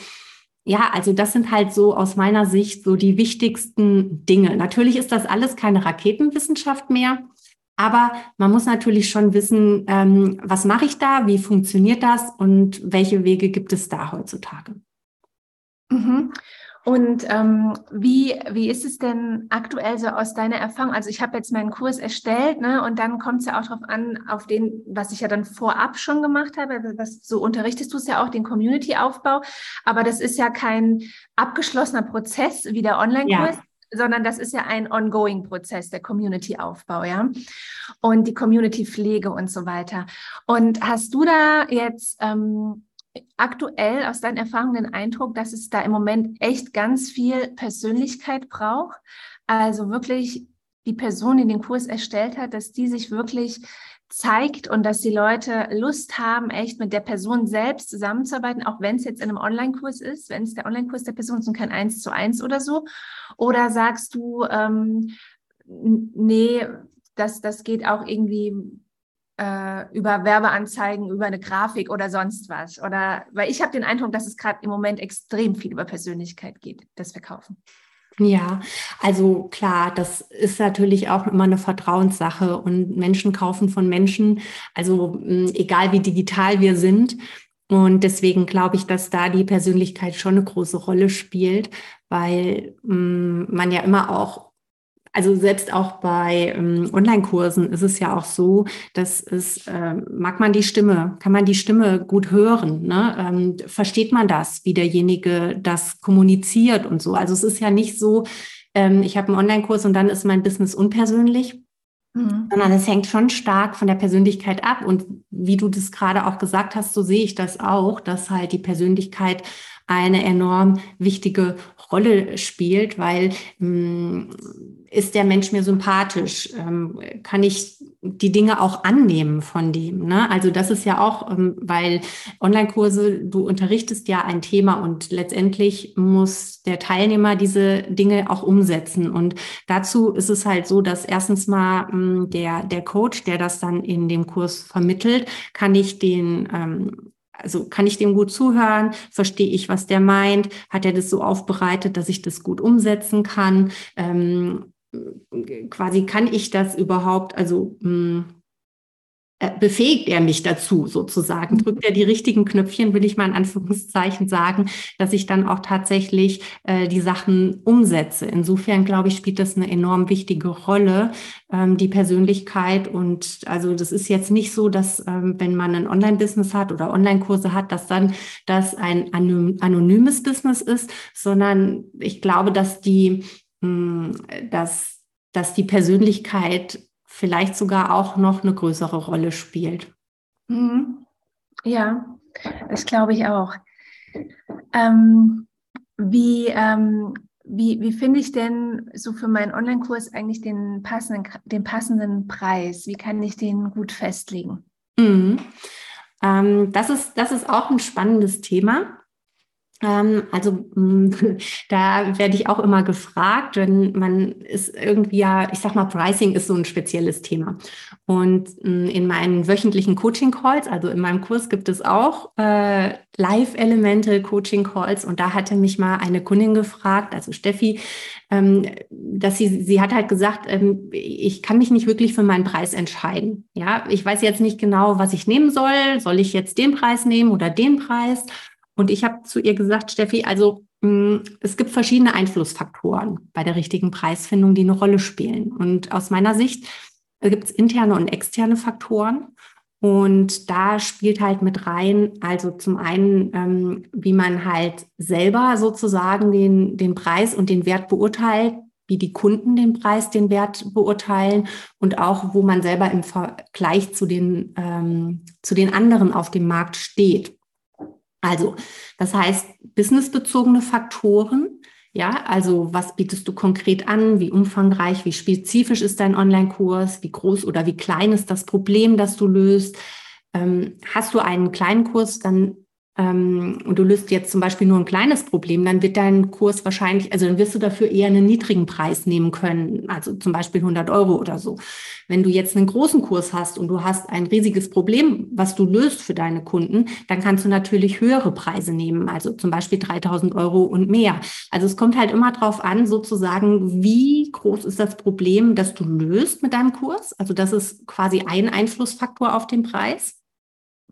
ja, also das sind halt so aus meiner Sicht so die wichtigsten Dinge. Natürlich ist das alles keine Raketenwissenschaft mehr, aber man muss natürlich schon wissen, ähm, was mache ich da, wie funktioniert das und welche Wege gibt es da heutzutage. Mhm. Und ähm, wie, wie ist es denn aktuell so aus deiner Erfahrung? Also ich habe jetzt meinen Kurs erstellt, ne, und dann kommt es ja auch darauf an, auf den, was ich ja dann vorab schon gemacht habe, was so unterrichtest du es ja auch, den Community-Aufbau. Aber das ist ja kein abgeschlossener Prozess wie der Online-Kurs. Ja sondern das ist ja ein ongoing Prozess, der Community-Aufbau, ja. Und die Community-Pflege und so weiter. Und hast du da jetzt ähm, aktuell aus deinen Erfahrungen den Eindruck, dass es da im Moment echt ganz viel Persönlichkeit braucht? Also wirklich die Person, die den Kurs erstellt hat, dass die sich wirklich zeigt und dass die Leute Lust haben, echt mit der Person selbst zusammenzuarbeiten, auch wenn es jetzt in einem Online-Kurs ist, wenn es der Online-Kurs der Person ist und kein Eins zu eins oder so. Oder sagst du, ähm, nee, das, das geht auch irgendwie äh, über Werbeanzeigen, über eine Grafik oder sonst was? Oder weil ich habe den Eindruck, dass es gerade im Moment extrem viel über Persönlichkeit geht, das Verkaufen. Ja, also klar, das ist natürlich auch immer eine Vertrauenssache und Menschen kaufen von Menschen, also mh, egal wie digital wir sind. Und deswegen glaube ich, dass da die Persönlichkeit schon eine große Rolle spielt, weil mh, man ja immer auch also selbst auch bei ähm, Online-Kursen ist es ja auch so, dass es, äh, mag man die Stimme, kann man die Stimme gut hören, ne? ähm, versteht man das, wie derjenige das kommuniziert und so. Also es ist ja nicht so, ähm, ich habe einen Online-Kurs und dann ist mein Business unpersönlich, Mhm. sondern es hängt schon stark von der Persönlichkeit ab. Und wie du das gerade auch gesagt hast, so sehe ich das auch, dass halt die Persönlichkeit eine enorm wichtige Rolle spielt, weil mh, hm, ist der Mensch mir sympathisch? Ähm, kann ich die Dinge auch annehmen von dem? Ne? Also das ist ja auch, ähm, weil Online-Kurse, du unterrichtest ja ein Thema und letztendlich muss der Teilnehmer diese Dinge auch umsetzen. Und dazu ist es halt so, dass erstens mal mh, hm, der, der Coach, der das dann in dem Kurs vermittelt, kann ich den ähm, also kann ich dem gut zuhören? Verstehe ich, was der meint? Hat er das so aufbereitet, dass ich das gut umsetzen kann? Ähm, quasi kann ich das überhaupt, also mh, hm, äh, befähigt er mich dazu sozusagen? Mhm. Drückt er die richtigen Knöpfchen, will ich mal in Anführungszeichen sagen, dass ich dann auch tatsächlich äh, die Sachen umsetze. Insofern glaube ich, spielt das eine enorm wichtige Rolle, ähm, die Persönlichkeit. Und also das ist jetzt nicht so, dass ähm, wenn man ein Online-Business hat oder Online-Kurse hat, dass dann das ein anonymes Business ist, sondern ich glaube, dass die, mh, hm, dass, dass die Persönlichkeit vielleicht sogar auch noch eine größere Rolle spielt. Mhm. Ja, das glaube ich auch. Ähm, wie, ähm, wie, wie finde ich denn so für meinen Online-Kurs eigentlich den passenden, den passenden Preis? Wie kann ich den gut festlegen? Mhm. Ähm, das, ist, das ist auch ein spannendes Thema. Ähm, also mm, da werde ich auch immer gefragt, wenn man ist irgendwie ja, ich sag mal, Pricing ist so ein spezielles Thema. Und mm, in meinen wöchentlichen Coaching-Calls, also in meinem Kurs gibt es auch äh, Live-Elemente Coaching-Calls und da hatte mich mal eine Kundin gefragt, also Steffi, ähm, dass sie, sie hat halt gesagt, ähm, ich kann mich nicht wirklich für meinen Preis entscheiden. Ja, ich weiß jetzt nicht genau, was ich nehmen soll. Soll ich jetzt den Preis nehmen oder den Preis? Und ich habe zu ihr gesagt, Steffi, also hm, es gibt verschiedene Einflussfaktoren bei der richtigen Preisfindung, die eine Rolle spielen. Und aus meiner Sicht gibt es interne und externe Faktoren. Und da spielt halt mit rein, also zum einen, ähm, wie man halt selber sozusagen den, den Preis und den Wert beurteilt, wie die Kunden den Preis, den Wert beurteilen und auch, wo man selber im Vergleich zu den, ähm, zu den anderen auf dem Markt steht. Also, das heißt, businessbezogene Faktoren, ja, also was bietest du konkret an? Wie umfangreich, wie spezifisch ist dein Online-Kurs? Wie groß oder wie klein ist das Problem, das du löst? Ähm, hast du einen kleinen Kurs, dann und du löst jetzt zum Beispiel nur ein kleines Problem, dann wird dein Kurs wahrscheinlich, also dann wirst du dafür eher einen niedrigen Preis nehmen können, also zum Beispiel 100 Euro oder so. Wenn du jetzt einen großen Kurs hast und du hast ein riesiges Problem, was du löst für deine Kunden, dann kannst du natürlich höhere Preise nehmen, also zum Beispiel 3000 Euro und mehr. Also es kommt halt immer darauf an, sozusagen, wie groß ist das Problem, das du löst mit deinem Kurs. Also das ist quasi ein Einflussfaktor auf den Preis.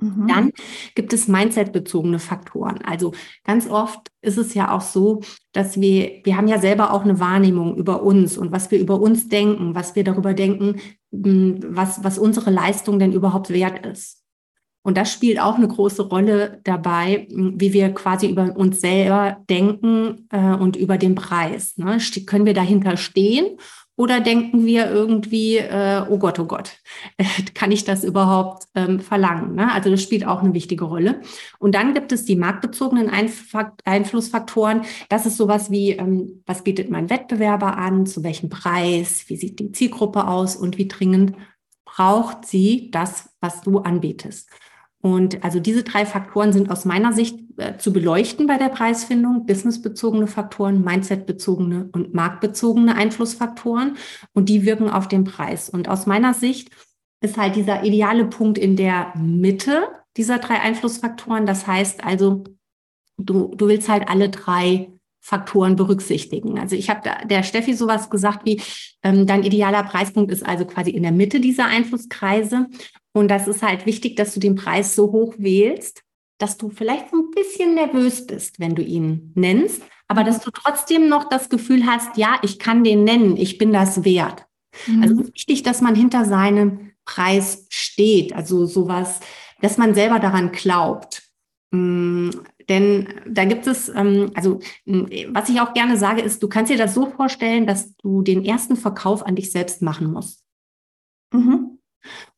Mhm. Dann gibt es Mindset-bezogene Faktoren. Also ganz oft ist es ja auch so, dass wir, wir haben ja selber auch eine Wahrnehmung über uns und was wir über uns denken, was wir darüber denken, hm, was, was unsere Leistung denn überhaupt wert ist. Und das spielt auch eine große Rolle dabei, hm, wie wir quasi über uns selber denken äh, und über den Preis. Ne? Können wir dahinter stehen oder denken wir irgendwie, äh, oh Gott, oh Gott, kann ich das überhaupt ähm, verlangen? Ne? Also das spielt auch eine wichtige Rolle. Und dann gibt es die marktbezogenen Einf Einflussfaktoren. Das ist sowas wie, ähm, was bietet mein Wettbewerber an, zu welchem Preis, wie sieht die Zielgruppe aus und wie dringend braucht sie das, was du anbietest. Und also diese drei Faktoren sind aus meiner Sicht äh, zu beleuchten bei der Preisfindung. Businessbezogene Faktoren, Mindsetbezogene und marktbezogene Einflussfaktoren. Und die wirken auf den Preis. Und aus meiner Sicht ist halt dieser ideale Punkt in der Mitte dieser drei Einflussfaktoren. Das heißt also, du, du willst halt alle drei Faktoren berücksichtigen. Also ich habe der Steffi sowas gesagt wie, ähm, dein idealer Preispunkt ist also quasi in der Mitte dieser Einflusskreise. Und das ist halt wichtig, dass du den Preis so hoch wählst, dass du vielleicht so ein bisschen nervös bist, wenn du ihn nennst, aber dass du trotzdem noch das Gefühl hast, ja, ich kann den nennen, ich bin das wert. Mhm. Also es ist wichtig, dass man hinter seinem Preis steht, also sowas, dass man selber daran glaubt. Mm, denn da gibt es, ähm, also mm, was ich auch gerne sage, ist, du kannst dir das so vorstellen, dass du den ersten Verkauf an dich selbst machen musst. Mhm.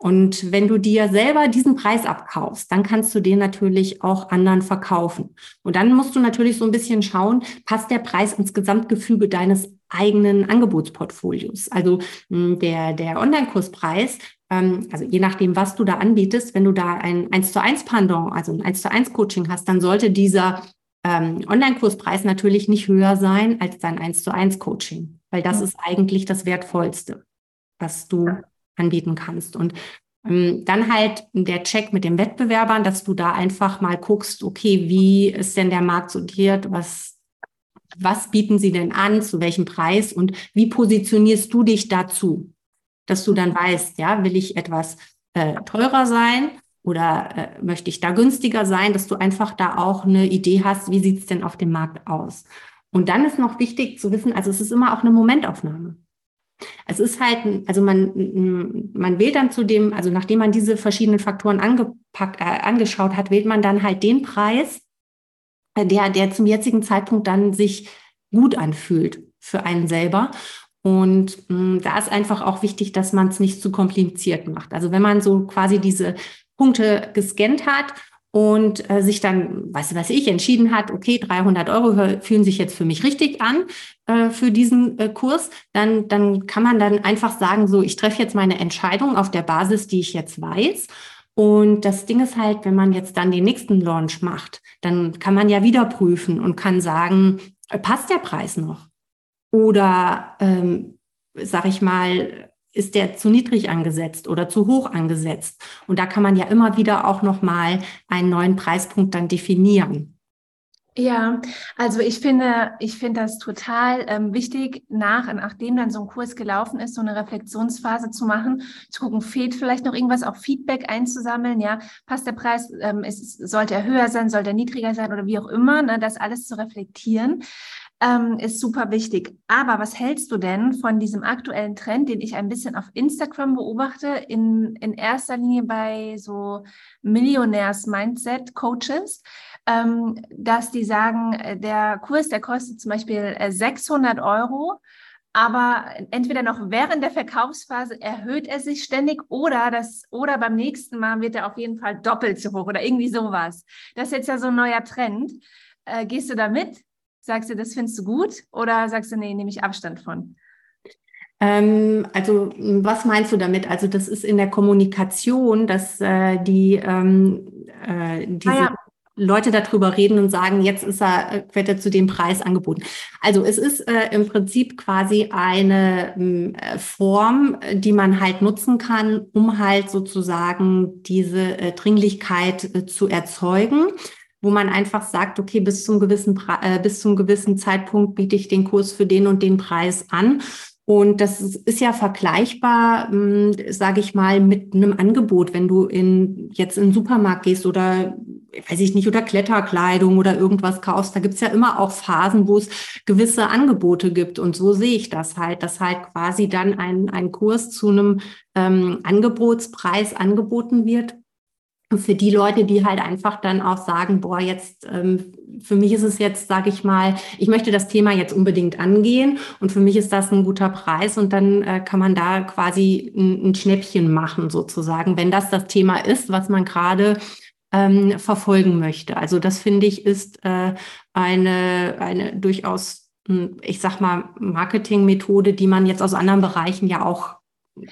Und wenn du dir selber diesen Preis abkaufst, dann kannst du den natürlich auch anderen verkaufen. Und dann musst du natürlich so ein bisschen schauen, passt der Preis ins Gesamtgefüge deines eigenen Angebotsportfolios. Also hm, der, der Online-Kurspreis, ähm, also je nachdem, was du da anbietest, wenn du da ein 1 zu 1 Pendant, also ein 1 zu 1 Coaching hast, dann sollte dieser ähm, Online-Kurspreis natürlich nicht höher sein als dein 1 zu 1 Coaching, weil das ist eigentlich das Wertvollste, was du anbieten kannst. Und ähm, dann halt der Check mit den Wettbewerbern, dass du da einfach mal guckst, okay, wie ist denn der Markt sortiert? Was, was bieten sie denn an? Zu welchem Preis? Und wie positionierst du dich dazu? Dass du dann weißt, ja, will ich etwas äh, teurer sein oder äh, möchte ich da günstiger sein, dass du einfach da auch eine Idee hast, wie sieht es denn auf dem Markt aus? Und dann ist noch wichtig zu wissen, also es ist immer auch eine Momentaufnahme. Es ist halt, also man, man wählt dann zu dem, also nachdem man diese verschiedenen Faktoren angepackt, äh, angeschaut hat, wählt man dann halt den Preis, äh, der, der zum jetzigen Zeitpunkt dann sich gut anfühlt für einen selber. Und mh, mm, da ist einfach auch wichtig, dass man es nicht zu kompliziert macht. Also wenn man so quasi diese Punkte gescannt hat und äh, sich dann, was ich, entschieden hat, okay, 300 Euro fühlen sich jetzt für mich richtig an äh, für diesen äh, Kurs, dann, dann kann man dann einfach sagen, so, ich treffe jetzt meine Entscheidung auf der Basis, die ich jetzt weiß. Und das Ding ist halt, wenn man jetzt dann den nächsten Launch macht, dann kann man ja wieder prüfen und kann sagen, äh, passt der Preis noch? Oder, ähm, sag ich mal, ist der zu niedrig angesetzt oder zu hoch angesetzt? Und da kann man ja immer wieder auch nochmal einen neuen Preispunkt dann definieren. Ja, also ich finde, ich finde das total ähm, wichtig, nach, nachdem dann so ein Kurs gelaufen ist, so eine Reflexionsphase zu machen, zu gucken, fehlt vielleicht noch irgendwas, auch Feedback einzusammeln, ja, passt der Preis, ähm, ist, sollte er höher sein, sollte er niedriger sein oder wie auch immer, ne, das alles zu reflektieren ähm, ist super wichtig. Aber was hältst du denn von diesem aktuellen Trend, den ich ein bisschen auf Instagram beobachte, in, in erster Linie bei so Millionärs-Mindset-Coaches, ähm, dass die sagen, äh, der Kurs, der kostet zum Beispiel 600 äh, Euro, aber entweder noch während der Verkaufsphase erhöht er sich ständig oder das oder beim nächsten Mal wird er auf jeden Fall doppelt so hoch oder irgendwie sowas. Das ist jetzt ja so ein neuer Trend. Äh, gehst du da mit? Sagst du, das findest du gut oder sagst du, nee, nehme ich Abstand von? Ähm, also was meinst du damit? Also das ist in der Kommunikation, dass äh, die ähm, äh, diese ah, ja. Leute darüber reden und sagen, jetzt ist er, wird er zu dem Preis angeboten. Also es ist äh, im Prinzip quasi eine äh, Form, die man halt nutzen kann, um halt sozusagen diese äh, Dringlichkeit äh, zu erzeugen wo man einfach sagt, okay, bis zum gewissen, äh, bis zum gewissen Zeitpunkt biete ich den Kurs für den und den Preis an. Und das ist ja vergleichbar, hm, sage ich mal, mit einem Angebot, wenn du in, jetzt in den Supermarkt gehst oder, weiß ich nicht, oder Kletterkleidung oder irgendwas kaufst. Da gibt's ja immer auch Phasen, wo es gewisse Angebote gibt. Und so sehe ich das halt, dass halt quasi dann ein, ein Kurs zu einem ähm, Angebotspreis angeboten wird für die Leute, die halt einfach dann auch sagen, boah, jetzt ähm, für mich ist es jetzt, sage ich mal, ich möchte das Thema jetzt unbedingt angehen und für mich ist das ein guter Preis und dann äh, kann man da quasi ein, Schnäppchen machen sozusagen, wenn das das Thema ist, was man gerade ähm, verfolgen möchte. Also das finde ich ist äh, eine eine durchaus, hm, ich sag mal, Marketingmethode, die man jetzt aus anderen Bereichen ja auch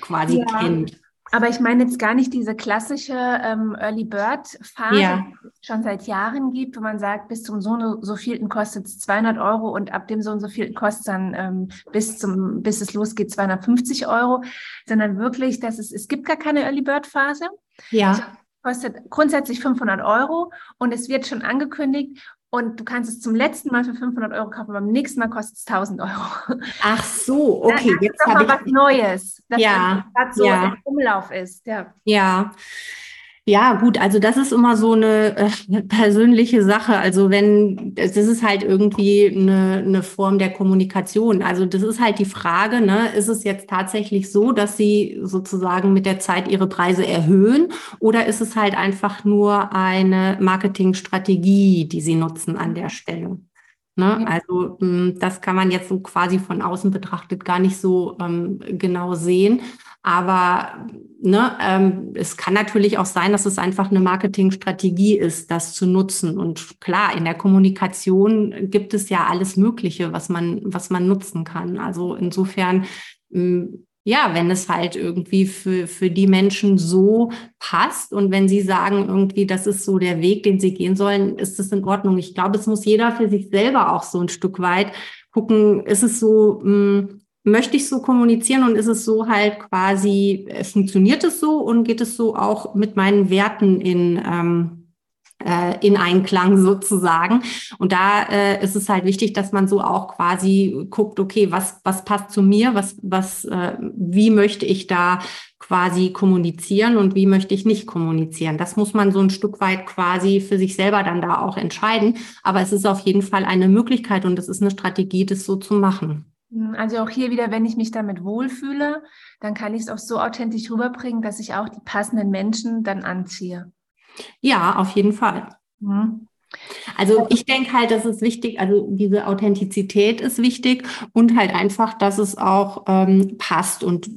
quasi ja. kennt. Aber ich meine jetzt gar nicht diese klassische ähm, Early Bird Phase, ja. die es schon seit Jahren gibt, wo man sagt, bis zum so, so vielten kostet es 200 Euro und ab dem so und so vielten kostet es dann ähm, bis zum, bis es losgeht 250 Euro, sondern wirklich, dass es, es gibt gar keine Early Bird Phase. Ja. kostet grundsätzlich 500 Euro und es wird schon angekündigt und du kannst es zum letzten Mal für 500 Euro kaufen, beim nächsten Mal kostet es 1000 Euro. Ach so, okay. Ja, jetzt habe ich was Neues, dass ja, das so ja. im Umlauf ist. Ja. ja. Ja, gut, also das ist immer so eine, äh, persönliche Sache. Also wenn, das ist halt irgendwie eine, eine Form der Kommunikation. Also das ist halt die Frage, ne, ist es jetzt tatsächlich so, dass Sie sozusagen mit der Zeit Ihre Preise erhöhen oder ist es halt einfach nur eine Marketingstrategie, die Sie nutzen an der Stelle? Ne? Also hm, das kann man jetzt so quasi von außen betrachtet gar nicht so ähm, genau sehen. Aber ne, ähm, es kann natürlich auch sein, dass es einfach eine Marketingstrategie ist, das zu nutzen. Und klar, in der Kommunikation gibt es ja alles Mögliche, was man, was man nutzen kann. Also insofern, ähm, ja, wenn es halt irgendwie für, für die Menschen so passt und wenn sie sagen, irgendwie, das ist so der Weg, den sie gehen sollen, ist das in Ordnung. Ich glaube, es muss jeder für sich selber auch so ein Stück weit gucken, ist es so, mh, hm, möchte ich so kommunizieren und ist es so halt quasi, äh, funktioniert es so und geht es so auch mit meinen Werten in, ähm, äh, in Einklang sozusagen. Und da äh, ist es halt wichtig, dass man so auch quasi guckt, okay, was, was passt zu mir, was, was, äh, wie möchte ich da quasi kommunizieren und wie möchte ich nicht kommunizieren. Das muss man so ein Stück weit quasi für sich selber dann da auch entscheiden. Aber es ist auf jeden Fall eine Möglichkeit und es ist eine Strategie, das so zu machen. Also auch hier wieder, wenn ich mich damit wohlfühle, dann kann ich es auch so authentisch rüberbringen, dass ich auch die passenden Menschen dann anziehe. Ja, auf jeden Fall. Mhm. Also ich denke halt, das ist wichtig, also diese Authentizität ist wichtig und halt einfach, dass es auch ähm, passt. Und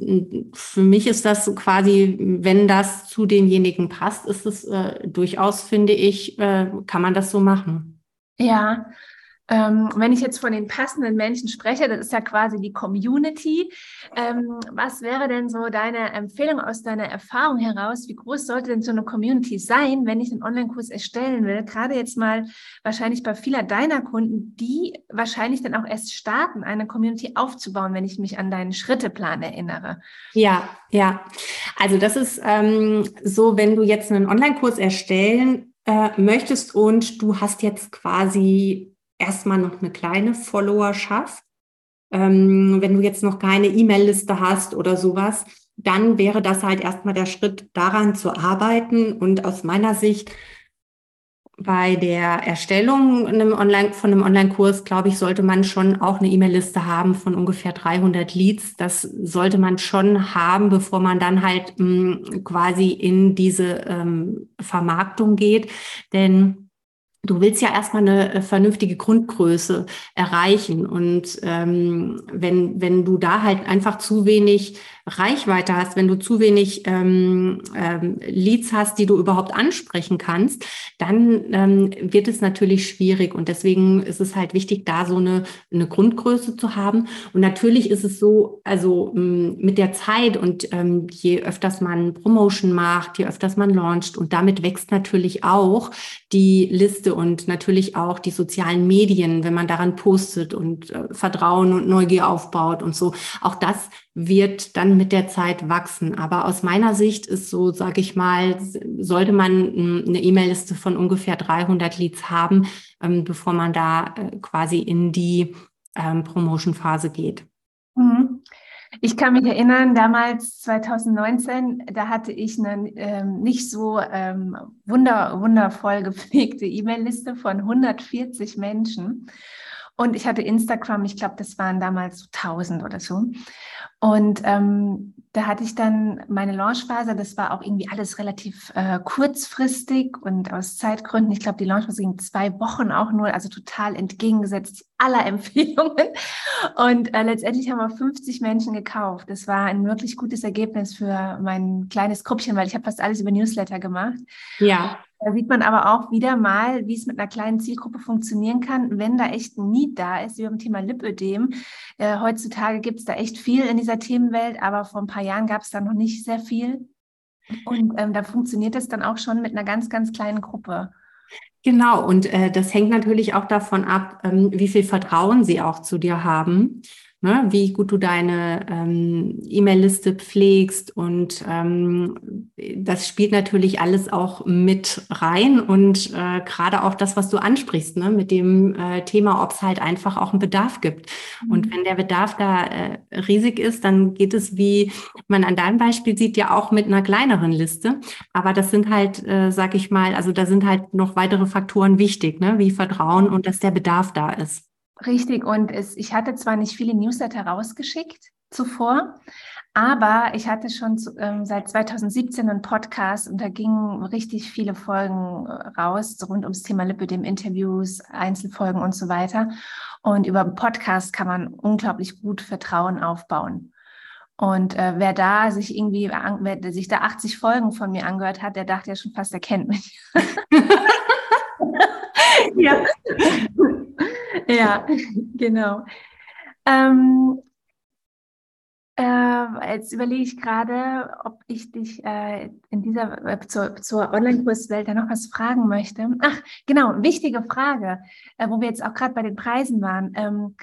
für mich ist das quasi, wenn das zu demjenigen passt, ist es äh, durchaus, finde ich, äh, kann man das so machen. Ja, ähm, wenn ich jetzt von den passenden Menschen spreche, das ist ja quasi die Community. Ähm, was wäre denn so deine Empfehlung aus deiner Erfahrung heraus? Wie groß sollte denn so eine Community sein, wenn ich einen Online-Kurs erstellen will? Gerade jetzt mal wahrscheinlich bei vieler deiner Kunden, die wahrscheinlich dann auch erst starten, eine Community aufzubauen, wenn ich mich an deinen Schritteplan erinnere. Ja, ja. Also das ist ähm, so, wenn du jetzt einen Online-Kurs erstellen äh, möchtest und du hast jetzt quasi erstmal noch eine kleine Followerschaft, ähm, wenn du jetzt noch keine E-Mail-Liste hast oder sowas, dann wäre das halt erstmal der Schritt, daran zu arbeiten. Und aus meiner Sicht bei der Erstellung einem Online, von einem Online-Kurs, glaube ich, sollte man schon auch eine E-Mail-Liste haben von ungefähr 300 Leads. Das sollte man schon haben, bevor man dann halt mh, mm, quasi in diese ähm, Vermarktung geht. Denn du willst ja erstmal eine äh, vernünftige Grundgröße erreichen. Und ähm, wenn, wenn du da halt einfach zu wenig Reichweite hast, wenn du zu wenig ähm, ähm, Leads hast, die du überhaupt ansprechen kannst, dann ähm, wird es natürlich schwierig. Und deswegen ist es halt wichtig, da so eine, eine Grundgröße zu haben. Und natürlich ist es so, also mit der Zeit und ähm, je öfters man Promotion macht, je öfters man launcht und damit wächst natürlich auch die Liste und natürlich auch die sozialen Medien, wenn man daran postet und äh, Vertrauen und Neugier aufbaut und so. Auch das wird dann mit der Zeit wachsen. Aber aus meiner Sicht ist so, sage ich mal, sollte man hm, eine E-Mail-Liste von ungefähr 300 Leads haben, ähm, bevor man da äh, quasi in die ähm, Promotion-Phase geht. Ich kann mich erinnern, damals 2019, da hatte ich eine ähm, nicht so ähm, wunder, wundervoll gepflegte E-Mail-Liste von 140 Menschen. Und ich hatte Instagram, ich glaube, das waren damals so 1000 oder so. Und ähm, da hatte ich dann meine Launchphase, das war auch irgendwie alles relativ äh, kurzfristig und aus Zeitgründen, ich glaube, die Launchphase ging zwei Wochen auch nur, also total entgegengesetzt aller Empfehlungen. Und äh, letztendlich haben wir 50 Menschen gekauft. Das war ein wirklich gutes Ergebnis für mein kleines Gruppchen, weil ich habe fast alles über Newsletter gemacht. Ja. Da sieht man aber auch wieder mal, wie es mit einer kleinen Zielgruppe funktionieren kann, wenn da echt ein Need da ist, wie beim Thema Lipödem. Äh, heutzutage gibt es da echt viel in dieser Themenwelt, aber vor ein paar Jahren gab es da noch nicht sehr viel. Und ähm, da funktioniert es dann auch schon mit einer ganz, ganz kleinen Gruppe. Genau, und äh, das hängt natürlich auch davon ab, ähm, wie viel Vertrauen sie auch zu dir haben ne, wie gut du deine ähm, E-Mail-Liste pflegst und ähm, das spielt natürlich alles auch mit rein und äh, gerade auch das, was du ansprichst, ne, mit dem äh, Thema, ob es halt einfach auch einen Bedarf gibt. Mhm. Und wenn der Bedarf da äh, riesig ist, dann geht es, wie man an deinem Beispiel sieht, ja auch mit einer kleineren Liste. Aber das sind halt, äh, sag ich mal, also da sind halt noch weitere Faktoren wichtig, ne, wie Vertrauen und dass der Bedarf da ist. Richtig, und es, ich hatte zwar nicht viele Newsletter rausgeschickt zuvor, aber ich hatte schon zu, ähm, seit 2017 einen Podcast und da gingen richtig viele Folgen äh, raus rund ums Thema Lipidem, Interviews, Einzelfolgen und so weiter. Und über einen Podcast kann man unglaublich gut Vertrauen aufbauen. Und äh, wer da sich irgendwie, wer sich da 80 Folgen von mir angehört hat, der dachte ja schon fast, er kennt mich. ja. ja, genau. Ähm, äh, jetzt überlege ich gerade, ob ich dich äh, in dieser äh, zur, zur Online-Kurswelt da noch was fragen möchte. Ach, genau, wichtige Frage, äh, wo wir jetzt auch gerade bei den Preisen waren. Ähm,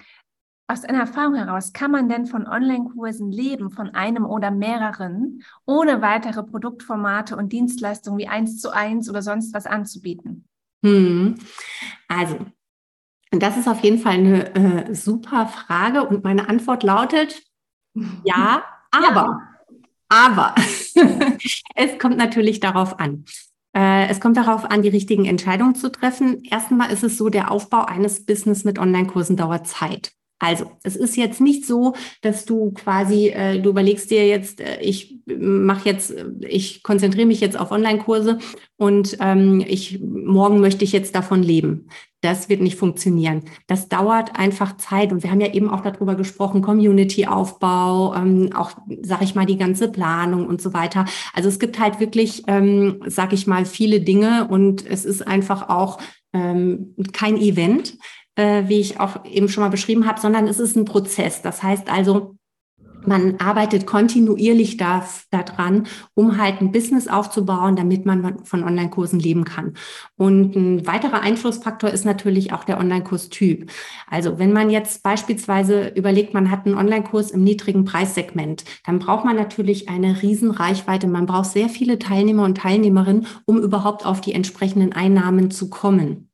aus einer Erfahrung heraus, kann man denn von Online-Kursen leben, von einem oder mehreren, ohne weitere Produktformate und Dienstleistungen wie eins zu eins oder sonst was anzubieten? Hm. Also, das ist auf jeden Fall eine äh, super Frage und meine Antwort lautet ja, aber, aber es kommt natürlich darauf an. Äh, es kommt darauf an, die richtigen Entscheidungen zu treffen. Erstmal ist es so, der Aufbau eines Business mit Online-Kursen dauert Zeit. Also, es ist jetzt nicht so, dass du quasi, äh, du überlegst dir jetzt, äh, ich mache jetzt, äh, ich konzentriere mich jetzt auf Online-Kurse und ähm, ich morgen möchte ich jetzt davon leben. Das wird nicht funktionieren. Das dauert einfach Zeit und wir haben ja eben auch darüber gesprochen, Community-Aufbau, ähm, auch, sag ich mal, die ganze Planung und so weiter. Also es gibt halt wirklich, ähm, sag ich mal, viele Dinge und es ist einfach auch ähm, kein Event äh, wie ich auch eben schon mal beschrieben habe, sondern es ist ein Prozess. Das heißt also, man arbeitet kontinuierlich da, daran, um halt ein Business aufzubauen, damit man von Online-Kursen leben kann. Und ein weiterer Einflussfaktor ist natürlich auch der Online-Kurstyp. Also wenn man jetzt beispielsweise überlegt, man hat einen Online-Kurs im niedrigen Preissegment, dann braucht man natürlich eine riesen Reichweite. Man braucht sehr viele Teilnehmer und Teilnehmerinnen, um überhaupt auf die entsprechenden Einnahmen zu kommen.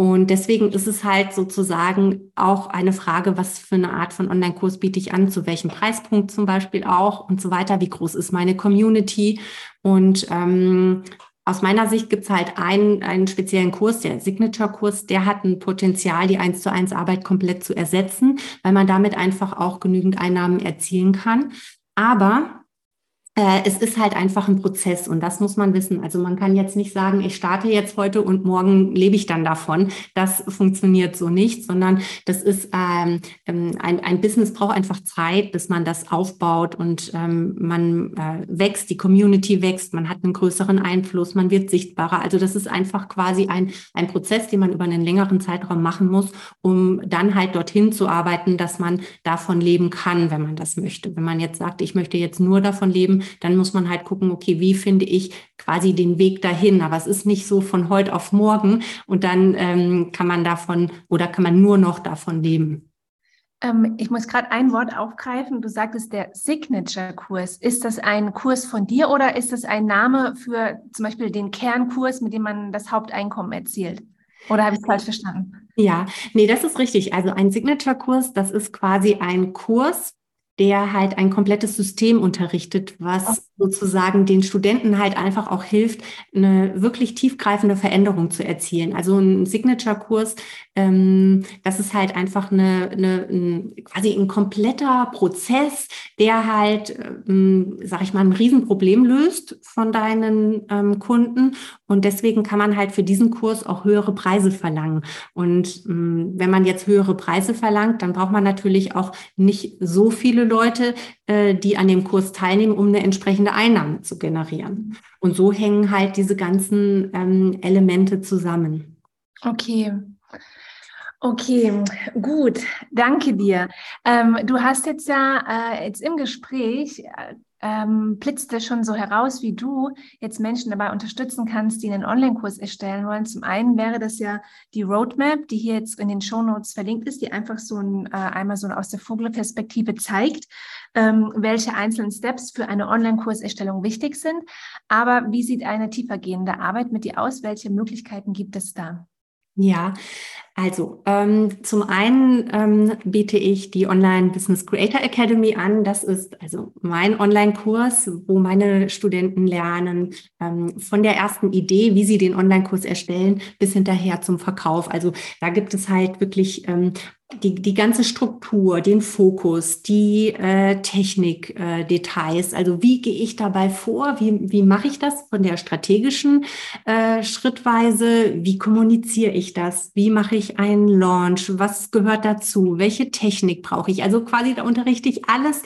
Und deswegen ist es halt sozusagen auch eine Frage, was für eine Art von Online-Kurs biete ich an, zu welchem Preispunkt zum Beispiel auch und so weiter, wie groß ist meine Community. Und ähm, aus meiner Sicht gibt es halt einen, einen speziellen Kurs, der Signature-Kurs, der hat ein Potenzial, die eins zu eins Arbeit komplett zu ersetzen, weil man damit einfach auch genügend Einnahmen erzielen kann. Aber es ist halt einfach ein Prozess und das muss man wissen. Also man kann jetzt nicht sagen, ich starte jetzt heute und morgen lebe ich dann davon. Das funktioniert so nicht, sondern das ist ähm, ähm, ein, ein Business braucht einfach Zeit, bis man das aufbaut und ähm, man äh, wächst, die Community wächst, man hat einen größeren Einfluss, man wird sichtbarer. Also das ist einfach quasi ein, ein Prozess, den man über einen längeren Zeitraum machen muss, um dann halt dorthin zu arbeiten, dass man davon leben kann, wenn man das möchte. Wenn man jetzt sagt, ich möchte jetzt nur davon leben, dann muss man halt gucken, okay, wie finde ich quasi den Weg dahin? Aber es ist nicht so von heute auf morgen und dann ähm, kann man davon oder kann man nur noch davon leben. Ähm, ich muss gerade ein Wort aufgreifen. Du sagtest der Signature-Kurs. Ist das ein Kurs von dir oder ist das ein Name für zum Beispiel den Kernkurs, mit dem man das Haupteinkommen erzielt? Oder habe ich es falsch verstanden? Ja, nee, das ist richtig. Also ein Signature-Kurs, das ist quasi ein Kurs, der halt ein komplettes System unterrichtet, was sozusagen den Studenten halt einfach auch hilft, eine wirklich tiefgreifende Veränderung zu erzielen. Also ein Signature-Kurs, ähm, das ist halt einfach eine, eine ein, quasi ein kompletter Prozess, der halt, ähm, sag ich mal, ein Riesenproblem löst von deinen ähm, Kunden. Und deswegen kann man halt für diesen Kurs auch höhere Preise verlangen. Und ähm, wenn man jetzt höhere Preise verlangt, dann braucht man natürlich auch nicht so viele Leute, äh, die an dem Kurs teilnehmen, um eine entsprechende Einnahme zu generieren. Und so hängen halt diese ganzen ähm, Elemente zusammen. Okay. Okay, gut, danke dir. Ähm, du hast jetzt ja äh, jetzt im Gespräch äh, ähm, blitzt es schon so heraus, wie du jetzt Menschen dabei unterstützen kannst, die einen Online-Kurs erstellen wollen. Zum einen wäre das ja die Roadmap, die hier jetzt in den Show Notes verlinkt ist, die einfach so ein, äh, einmal so aus der Vogelperspektive zeigt, ähm, welche einzelnen Steps für eine Online-Kurserstellung wichtig sind. Aber wie sieht eine tiefergehende Arbeit mit dir aus? Welche Möglichkeiten gibt es da? Ja, also ähm, zum einen ähm, biete ich die Online Business Creator Academy an. Das ist also mein Online-Kurs, wo meine Studenten lernen ähm, von der ersten Idee, wie sie den Online-Kurs erstellen, bis hinterher zum Verkauf. Also da gibt es halt wirklich ähm, die, die ganze Struktur, den Fokus, die äh, Technik-Details. Äh, also wie gehe ich dabei vor? Wie, wie mache ich das von der strategischen äh, Schrittweise? Wie kommuniziere ich das? Wie mache ich einen Launch? Was gehört dazu? Welche Technik brauche ich? Also quasi da unterrichte ich alles,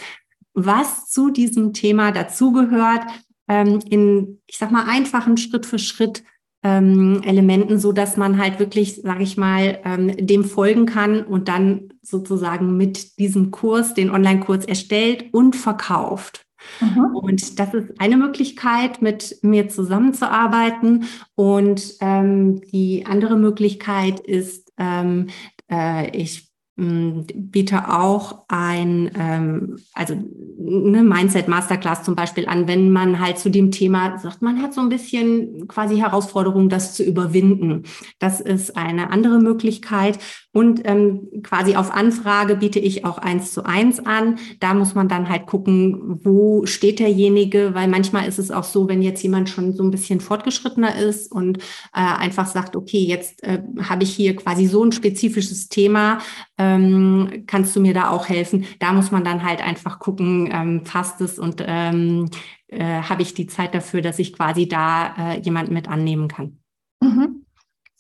was zu diesem Thema dazugehört, ähm, in, ich sag mal, einfachen Schritt für Schritt ähm, Elementen, so dass man halt wirklich, sage ich mal, ähm, dem folgen kann und dann sozusagen mit diesem Kurs den Online-Kurs erstellt und verkauft. Mhm. Und das ist eine Möglichkeit, mit mir zusammenzuarbeiten. Und ähm, die andere Möglichkeit ist, ähm, äh, ich biete auch ein, ähm, also eine Mindset Masterclass zum Beispiel an, wenn man halt zu dem Thema sagt, man hat so ein bisschen quasi Herausforderung, das zu überwinden. Das ist eine andere Möglichkeit. Und ähm, quasi auf Anfrage biete ich auch eins zu eins an. Da muss man dann halt gucken, wo steht derjenige, weil manchmal ist es auch so, wenn jetzt jemand schon so ein bisschen fortgeschrittener ist und äh, einfach sagt, okay, jetzt äh, habe ich hier quasi so ein spezifisches Thema, ähm, kannst du mir da auch helfen? Da muss man dann halt einfach gucken, ähm, passt es und ähm, äh, habe ich die Zeit dafür, dass ich quasi da äh, jemanden mit annehmen kann. Mhm.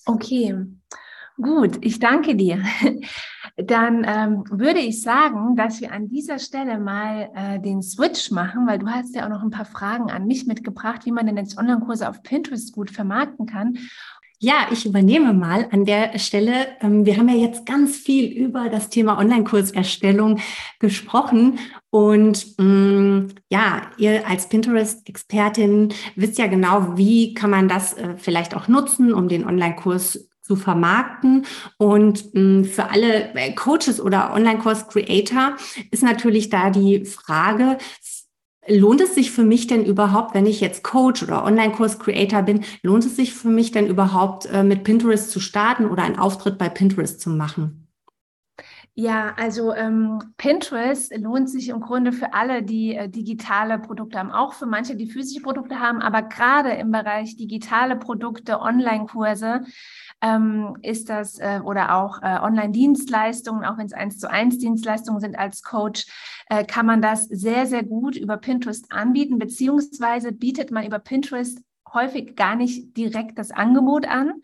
Okay. Gut, ich danke dir. Dann ähm, würde ich sagen, dass wir an dieser Stelle mal äh, den Switch machen, weil du hast ja auch noch ein paar Fragen an mich mitgebracht, wie man denn jetzt Online-Kurse auf Pinterest gut vermarkten kann. Ja, ich übernehme mal an der Stelle. Ähm, wir haben ja jetzt ganz viel über das Thema Online-Kurserstellung gesprochen. Und mm, ja, ihr als Pinterest-Expertin wisst ja genau, wie kann man das äh, vielleicht auch nutzen, um den Online-Kurs zu vermarkten. Und mm, für alle äh, Coaches oder Online-Kurs-Creator ist natürlich da die Frage, Lohnt es sich für mich denn überhaupt, wenn ich jetzt Coach oder Online-Kurs-Creator bin, lohnt es sich für mich denn überhaupt äh, mit Pinterest zu starten oder einen Auftritt bei Pinterest zu machen? Ja, also ähm, Pinterest lohnt sich im Grunde für alle, die äh, digitale Produkte haben, auch für manche, die physische Produkte haben, aber gerade im Bereich digitale Produkte, Online-Kurse ähm, ist das äh, oder auch äh, Online-Dienstleistungen, auch wenn es eins zu eins Dienstleistungen sind als Coach, äh, kann man das sehr, sehr gut über Pinterest anbieten, beziehungsweise bietet man über Pinterest häufig gar nicht direkt das Angebot an,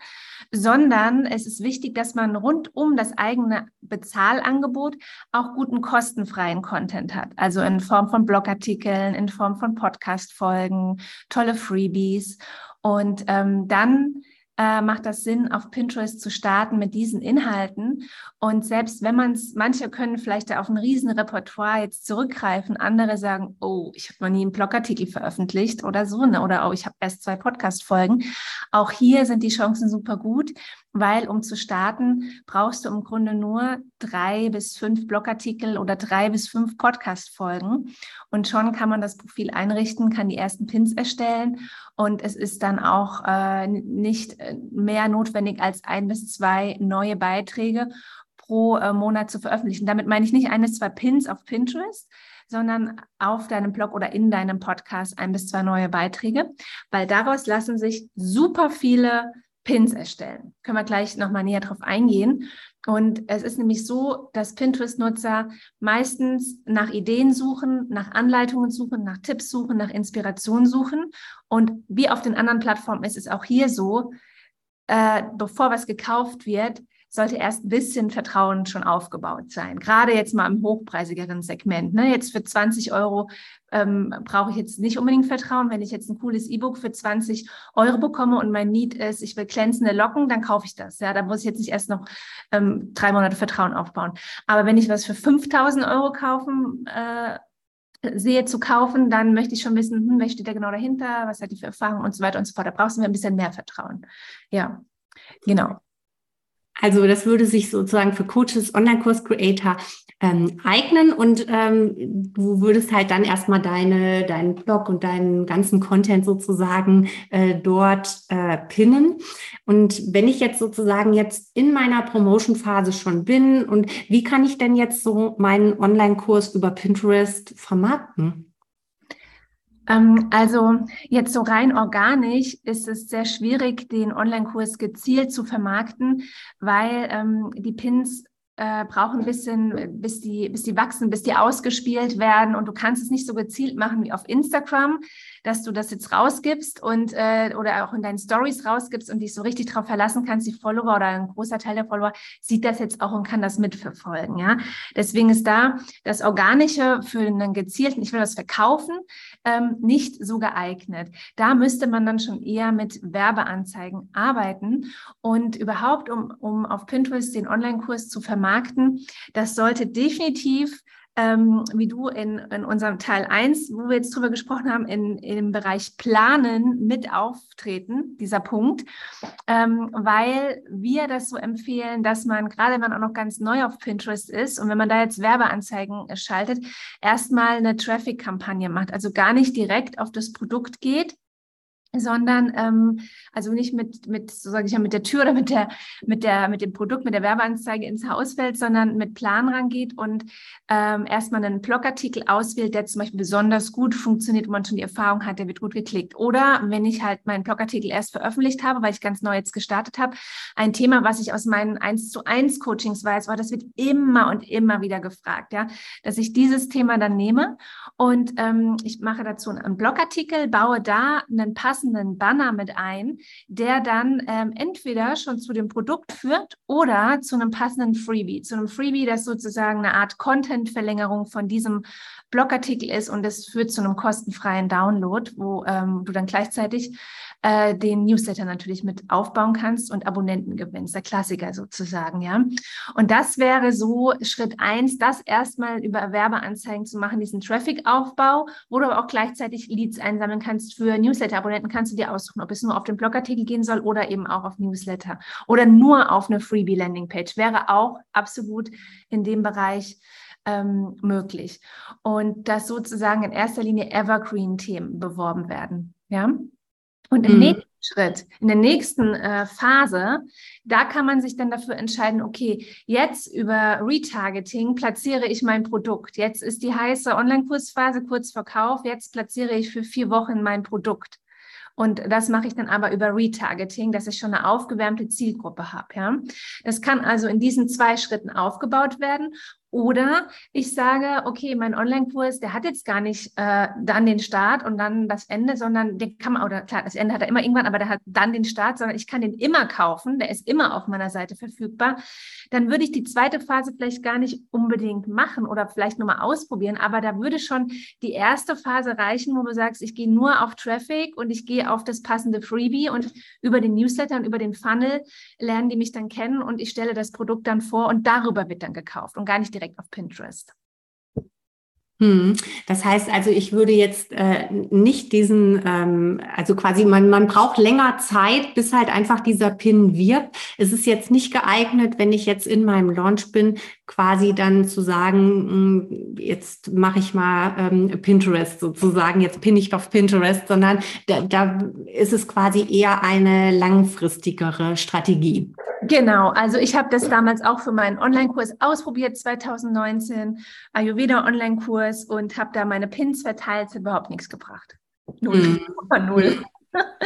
sondern es ist wichtig, dass man rund um das eigene Bezahlangebot auch guten kostenfreien Content hat. Also in Form von Blogartikeln, in Form von Podcast-Folgen, tolle Freebies. Und ähm, dann äh, macht das Sinn, auf Pinterest zu starten mit diesen Inhalten. Und selbst wenn man es, manche können vielleicht auf ein riesen Repertoire jetzt zurückgreifen, andere sagen, oh, ich habe noch nie einen Blogartikel veröffentlicht oder so, ne? oder oh, ich habe erst zwei Podcast-Folgen. Auch hier sind die Chancen super gut, weil um zu starten, brauchst du im Grunde nur drei bis fünf Blogartikel oder drei bis fünf Podcast-Folgen. Und schon kann man das Profil einrichten, kann die ersten Pins erstellen und es ist dann auch äh, nicht äh, mehr notwendig als ein bis zwei neue Beiträge pro äh, Monat zu veröffentlichen. Damit meine ich nicht ein bis zwei Pins auf Pinterest, sondern auf deinem Blog oder in deinem Podcast ein bis zwei neue Beiträge, weil daraus lassen sich super viele Pins erstellen. Können wir gleich nochmal näher drauf eingehen. Und es ist nämlich so, dass Pinterest-Nutzer meistens nach Ideen suchen, nach Anleitungen suchen, nach Tipps suchen, nach Inspiration suchen. Und wie auf den anderen Plattformen ist es auch hier so, äh, bevor was gekauft wird, sollte erst ein bisschen Vertrauen schon aufgebaut sein. Gerade jetzt mal im hochpreisigeren Segment. Ne? Jetzt für 20 Euro ähm, brauche ich jetzt nicht unbedingt Vertrauen. Wenn ich jetzt ein cooles E-Book für 20 Euro bekomme und mein Need ist, ich will glänzende Locken, dann kaufe ich das. Ja, da muss ich jetzt nicht erst noch ähm, drei Monate Vertrauen aufbauen. Aber wenn ich was für 5000 Euro kaufen, äh, sehe zu kaufen, dann möchte ich schon wissen, hm, wer steht da genau dahinter, was hat die für Erfahrung und so weiter und so fort. Da brauchst du mir ein bisschen mehr Vertrauen. Ja, genau. Also das würde sich sozusagen für Coaches, Online-Kurs-Creator ähm, eignen und ähm, du würdest halt dann erstmal deine, deinen Blog und deinen ganzen Content sozusagen äh, dort äh, pinnen. Und wenn ich jetzt sozusagen jetzt in meiner Promotion-Phase schon bin und wie kann ich denn jetzt so meinen Online-Kurs über Pinterest vermarkten? Ähm, also jetzt so rein organisch ist es sehr schwierig, den Online-Kurs gezielt zu vermarkten, weil ähm, die Pins äh, brauchen ein bisschen, bis die, bis die wachsen, bis die ausgespielt werden. Und du kannst es nicht so gezielt machen wie auf Instagram, dass du das jetzt rausgibst und äh, oder auch in deinen Stories rausgibst und dich so richtig darauf verlassen kannst, die Follower oder ein großer Teil der Follower sieht das jetzt auch und kann das mitverfolgen. Ja, deswegen ist da das Organische für einen gezielten, ich will das verkaufen, ähm, nicht so geeignet. Da müsste man dann schon eher mit Werbeanzeigen arbeiten und überhaupt, um, um auf Pinterest den Online-Kurs zu vermarkten, das sollte definitiv ähm, wie du in, in unserem Teil 1, wo wir jetzt drüber gesprochen haben, in, im Bereich Planen mit auftreten, dieser Punkt, ähm, weil wir das so empfehlen, dass man, gerade wenn man auch noch ganz neu auf Pinterest ist und wenn man da jetzt Werbeanzeigen schaltet, erstmal eine Traffic-Kampagne macht, also gar nicht direkt auf das Produkt geht, sondern ähm, also nicht mit mit so sage ich ja mit der Tür oder mit der mit der mit dem Produkt mit der Werbeanzeige ins Haus fällt, sondern mit Plan rangeht und ähm, erstmal einen Blogartikel auswählt, der zum Beispiel besonders gut funktioniert, wo man schon die Erfahrung hat, der wird gut geklickt. Oder wenn ich halt meinen Blogartikel erst veröffentlicht habe, weil ich ganz neu jetzt gestartet habe, ein Thema, was ich aus meinen 1 zu 1 Coachings weiß, war, das wird immer und immer wieder gefragt, ja, dass ich dieses Thema dann nehme Und ähm, ich mache dazu einen Blogartikel, baue da einen passenden Banner mit ein, der dann ähm, entweder schon zu dem Produkt führt oder zu einem passenden Freebie. Zu einem Freebie, das sozusagen eine Art Content-Verlängerung von diesem Blogartikel ist und es führt zu einem kostenfreien Download, wo ähm, du dann gleichzeitig äh, den Newsletter natürlich mit aufbauen kannst und Abonnenten gewinnst, der Klassiker sozusagen, ja. Und das wäre so Schritt eins, das erstmal über Werbeanzeigen zu machen, diesen Traffic-Aufbau, wo du aber auch gleichzeitig Leads einsammeln kannst für Newsletter-Abonnenten, kannst du dir aussuchen, ob es nur auf den Blogartikel gehen soll oder eben auch auf Newsletter oder nur auf eine Freebie-Landing-Page, wäre auch absolut in dem Bereich ähm, möglich. Und dass sozusagen in erster Linie Evergreen-Themen beworben werden. Ja. Und im mhm. nächsten Schritt, in der nächsten äh, Phase, da kann man sich dann dafür entscheiden, okay, jetzt über Retargeting platziere ich mein Produkt. Jetzt ist die heiße Online-Kursphase kurz vor Kauf. Jetzt platziere ich für vier Wochen mein Produkt. Und das mache ich dann aber über Retargeting, dass ich schon eine aufgewärmte Zielgruppe habe. Ja? Das kann also in diesen zwei Schritten aufgebaut werden. Oder ich sage, okay, mein Online-Kurs, der hat jetzt gar nicht äh, dann den Start und dann das Ende, sondern den kann man, oder klar, das Ende hat er immer irgendwann, aber der hat dann den Start, sondern ich kann den immer kaufen, der ist immer auf meiner Seite verfügbar. Dann würde ich die zweite Phase vielleicht gar nicht unbedingt machen oder vielleicht nur mal ausprobieren, aber da würde schon die erste Phase reichen, wo du sagst, ich gehe nur auf Traffic und ich gehe auf das passende Freebie und über den Newsletter und über den Funnel lernen die mich dann kennen und ich stelle das Produkt dann vor und darüber wird dann gekauft und gar nicht direkt auf Pinterest. Hm. Das heißt also, ich würde jetzt äh, nicht diesen, ähm, also quasi, man, man braucht länger Zeit, bis halt einfach dieser Pin wirkt. Es ist jetzt nicht geeignet, wenn ich jetzt in meinem Launch bin, quasi dann zu sagen, hm, jetzt mache ich mal ähm, Pinterest sozusagen, jetzt pin ich auf Pinterest, sondern da, da ist es quasi eher eine langfristigere Strategie. Genau, also ich habe das damals auch für meinen Online-Kurs ausprobiert, 2019, Ayurveda Online-Kurs und habe da meine Pins verteilt, es hat überhaupt nichts gebracht. Null, mhm. null.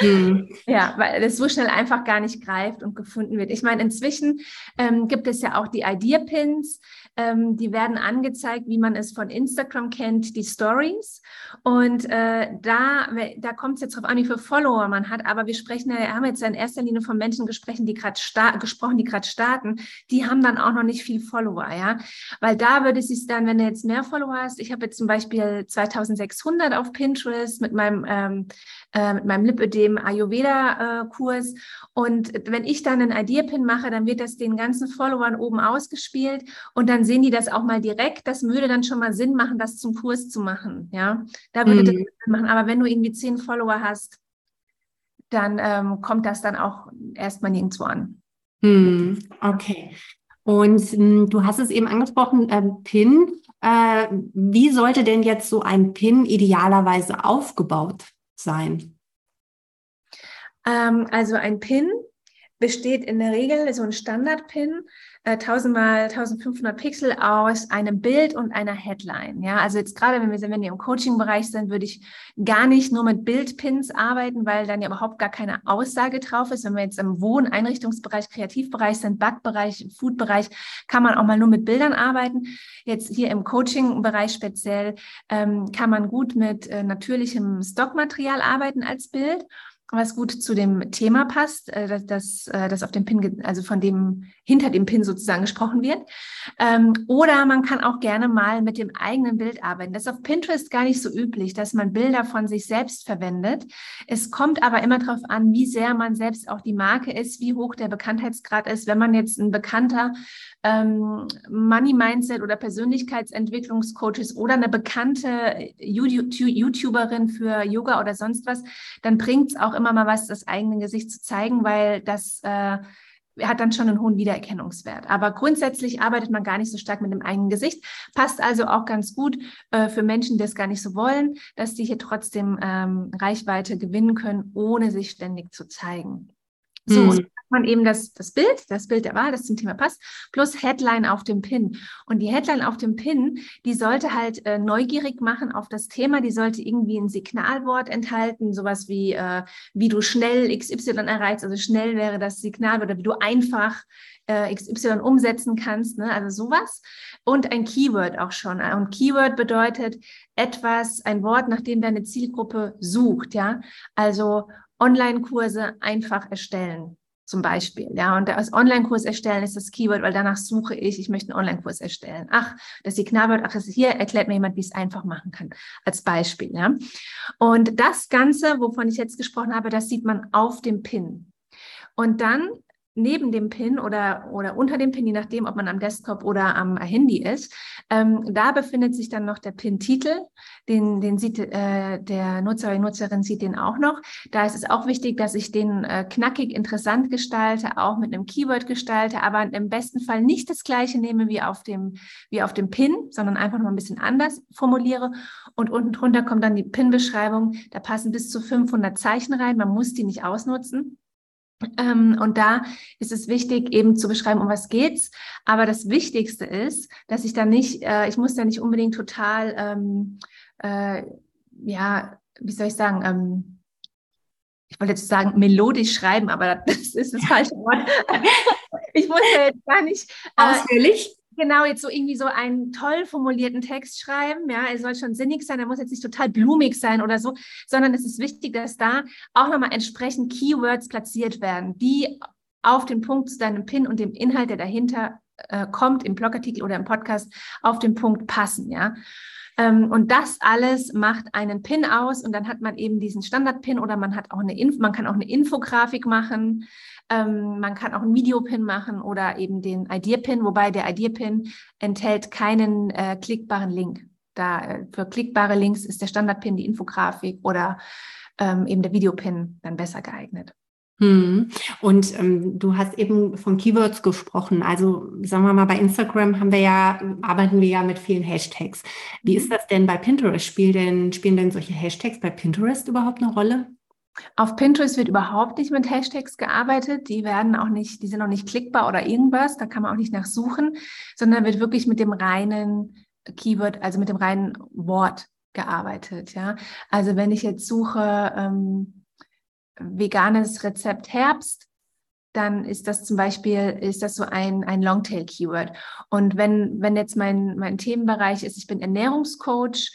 Mhm. Ja, weil das so schnell einfach gar nicht greift und gefunden wird. Ich meine, inzwischen ähm, gibt es ja auch die Idea-Pins, ähm, die werden angezeigt, wie man es von Instagram kennt, die Stories. Und äh, da, da kommt es jetzt darauf an, wie viele Follower man hat. Aber wir sprechen ja, haben jetzt in erster Linie von Menschen gesprochen, die gerade gesprochen, die gerade starten. Die haben dann auch noch nicht viel Follower, ja. Weil da würde es sich dann, wenn du jetzt mehr Follower hast, ich habe jetzt zum Beispiel 2600 auf Pinterest mit meinem ähm, äh, mit meinem Lipödem Ayurveda-Kurs. Und wenn ich dann einen Idea-Pin mache, dann wird das den ganzen Followern oben ausgespielt und dann sehen die das auch mal direkt. Das würde dann schon mal Sinn machen, das zum Kurs zu machen. Ja, da würde mhm. das Sinn machen. Aber wenn du irgendwie zehn Follower hast, dann ähm, kommt das dann auch erstmal nirgendwo an. Mhm. Okay. Und ähm, du hast es eben angesprochen, äh, PIN. Äh, wie sollte denn jetzt so ein PIN idealerweise aufgebaut sein? Ähm, also ein PIN besteht in der Regel, so ein Standard-PIN, äh, 1000 mal 1500 Pixel aus einem Bild und einer Headline. Ja, also jetzt gerade, wenn wir, wenn wir im Coaching-Bereich sind, würde ich gar nicht nur mit Bildpins arbeiten, weil dann ja überhaupt gar keine Aussage drauf ist. Wenn wir jetzt im Wohn-, Einrichtungsbereich, Kreativbereich sind, Backbereich, Foodbereich, kann man auch mal nur mit Bildern arbeiten. Jetzt hier im Coaching-Bereich speziell ähm, kann man gut mit äh, natürlichem Stockmaterial arbeiten als Bild was gut zu dem Thema passt, äh, dass, dass, äh, dass auf dem Pin, also von dem hinter dem Pin sozusagen gesprochen wird. Ähm, oder man kann auch gerne mal mit dem eigenen Bild arbeiten. Das ist auf Pinterest gar nicht so üblich, dass man Bilder von sich selbst verwendet. Es kommt aber immer darauf an, wie sehr man selbst auch die Marke ist, wie hoch der Bekanntheitsgrad ist. Wenn man jetzt ein bekannter ähm, Money Mindset oder Persönlichkeitsentwicklungscoach ist oder eine bekannte YouTuberin für Yoga oder sonst was, dann bringt es auch immer mal was, das eigene Gesicht zu zeigen, weil das äh, hat dann schon einen hohen Wiedererkennungswert. Aber grundsätzlich arbeitet man gar nicht so stark mit dem eigenen Gesicht. Passt also auch ganz gut äh, für Menschen, die es gar nicht so wollen, dass die hier trotzdem ähm, Reichweite gewinnen können, ohne sich ständig zu zeigen. So, hm. Man eben das, das Bild, das Bild der Wahl, das zum Thema passt, plus Headline auf dem Pin. Und die Headline auf dem Pin, die sollte halt äh, neugierig machen auf das Thema, die sollte irgendwie ein Signalwort enthalten, sowas wie, äh, wie du schnell XY erreichst, also schnell wäre das Signalwort, oder wie du einfach äh, XY umsetzen kannst, ne? also sowas. Und ein Keyword auch schon. Und Keyword bedeutet etwas, ein Wort, nach dem deine Zielgruppe sucht, ja. Also Online-Kurse einfach erstellen zum Beispiel. Ja, und als Online-Kurs erstellen ist das Keyword, weil danach suche ich, ich möchte einen Online-Kurs erstellen. Ach, das Signalwort, ach, das hier erklärt mir jemand, wie ich es einfach machen kann, als Beispiel. Ja. Und das Ganze, wovon ich jetzt gesprochen habe, das sieht man auf dem Pin. Und dann neben dem Pin oder, oder unter dem Pin, je nachdem, ob man am Desktop oder am Handy ist. Ähm, da befindet sich dann noch der Pin-Titel. Den, den sieht äh, der Nutzer oder die Nutzerin sieht den auch noch. Da ist es auch wichtig, dass ich den äh, knackig interessant gestalte, auch mit einem Keyword gestalte, aber im besten Fall nicht das gleiche nehme wie auf dem, wie auf dem Pin, sondern einfach noch ein bisschen anders formuliere. Und unten drunter kommt dann die Pin-Beschreibung. Da passen bis zu 500 Zeichen rein. Man muss die nicht ausnutzen. Ähm, und da ist es wichtig, eben zu beschreiben, um was geht's. Aber das Wichtigste ist, dass ich da nicht, äh, ich muss da nicht unbedingt total, ähm, äh, ja, wie soll ich sagen, ähm, ich wollte jetzt sagen, melodisch schreiben, aber das ist das falsche Wort. ich muss ja jetzt gar nicht. Äh, Ausführlich? Genau jetzt so irgendwie so einen toll formulierten Text schreiben. Ja, er soll schon sinnig sein, er muss jetzt nicht total blumig sein oder so, sondern es ist wichtig, dass da auch nochmal entsprechend Keywords platziert werden, die auf den Punkt zu deinem Pin und dem Inhalt, der dahinter äh, kommt, im Blogartikel oder im Podcast, auf den Punkt passen. Ja. Ähm, und das alles macht einen Pin aus und dann hat man eben diesen Standard-Pin oder man hat auch eine Inf man kann auch eine Infografik machen. Ähm, man kann auch einen Videopin machen oder eben den Idea-Pin, wobei der Idea-Pin enthält keinen äh, klickbaren Link. Da äh, für klickbare Links ist der Standard-Pin, die Infografik oder ähm, eben der Videopin dann besser geeignet. Hm. Und ähm, du hast eben von Keywords gesprochen. Also sagen wir mal, bei Instagram haben wir ja, arbeiten wir ja mit vielen Hashtags. Wie ist das denn bei Pinterest? Spielen denn, spielen denn solche Hashtags bei Pinterest überhaupt eine Rolle? Auf Pinterest wird überhaupt nicht mit Hashtags gearbeitet. Die werden auch nicht, die sind auch nicht klickbar oder irgendwas. Da kann man auch nicht nachsuchen, sondern wird wirklich mit dem reinen Keyword, also mit dem reinen Wort gearbeitet. Ja, also wenn ich jetzt suche ähm, veganes Rezept Herbst, dann ist das zum Beispiel, ist das so ein, ein Longtail-Keyword. Und wenn, wenn jetzt mein, mein Themenbereich ist, ich bin Ernährungscoach,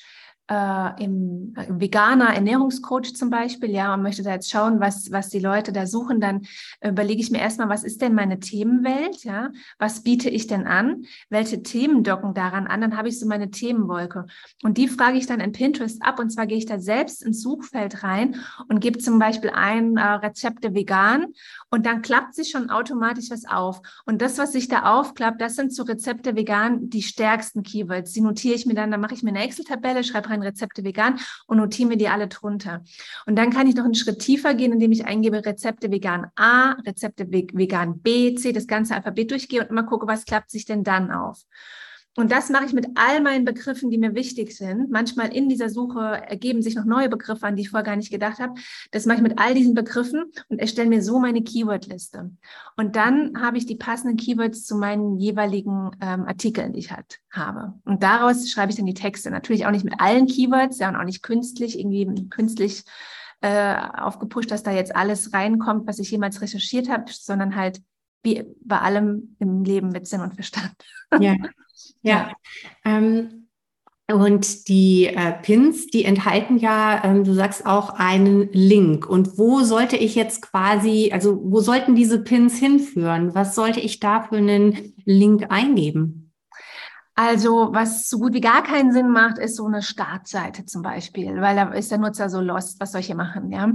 äh, im, äh, veganer Ernährungscoach zum Beispiel, ja, und möchte da jetzt schauen, was, was die Leute da suchen, dann überlege ich mir erstmal, was ist denn meine Themenwelt, ja, was biete ich denn an, welche Themen docken daran an, dann habe ich so meine Themenwolke. Und die frage ich dann in Pinterest ab, und zwar gehe ich da selbst ins Suchfeld rein und gebe zum Beispiel ein äh, Rezepte vegan und dann klappt sich schon automatisch was auf. Und das, was sich da aufklappt, das sind so Rezepte vegan die stärksten Keywords. Die notiere ich mir dann, dann mache ich mir eine Excel-Tabelle, schreibe rein Rezepte vegan und notiere mir die alle drunter. Und dann kann ich noch einen Schritt tiefer gehen, indem ich eingebe Rezepte vegan A, Rezepte vegan B, C, das ganze Alphabet durchgehe und immer gucke, was klappt sich denn dann auf. Und das mache ich mit all meinen Begriffen, die mir wichtig sind. Manchmal in dieser Suche ergeben sich noch neue Begriffe, an die ich vorher gar nicht gedacht habe. Das mache ich mit all diesen Begriffen und erstelle mir so meine Keywordliste. Und dann habe ich die passenden Keywords zu meinen jeweiligen ähm, Artikeln, die ich halt habe. Und daraus schreibe ich dann die Texte. Natürlich auch nicht mit allen Keywords, ja, und auch nicht künstlich, irgendwie künstlich äh, aufgepusht, dass da jetzt alles reinkommt, was ich jemals recherchiert habe, sondern halt wie bei allem im Leben mit Sinn und Verstand. Ja, ja. Ähm, und die äh, Pins, die enthalten ja, ähm, du sagst auch einen Link. Und wo sollte ich jetzt quasi, also wo sollten diese Pins hinführen? Was sollte ich da für einen Link eingeben? Also was so gut wie gar keinen Sinn macht, ist so eine Startseite zum Beispiel, weil da ist der Nutzer so lost, was soll ich hier machen, ja.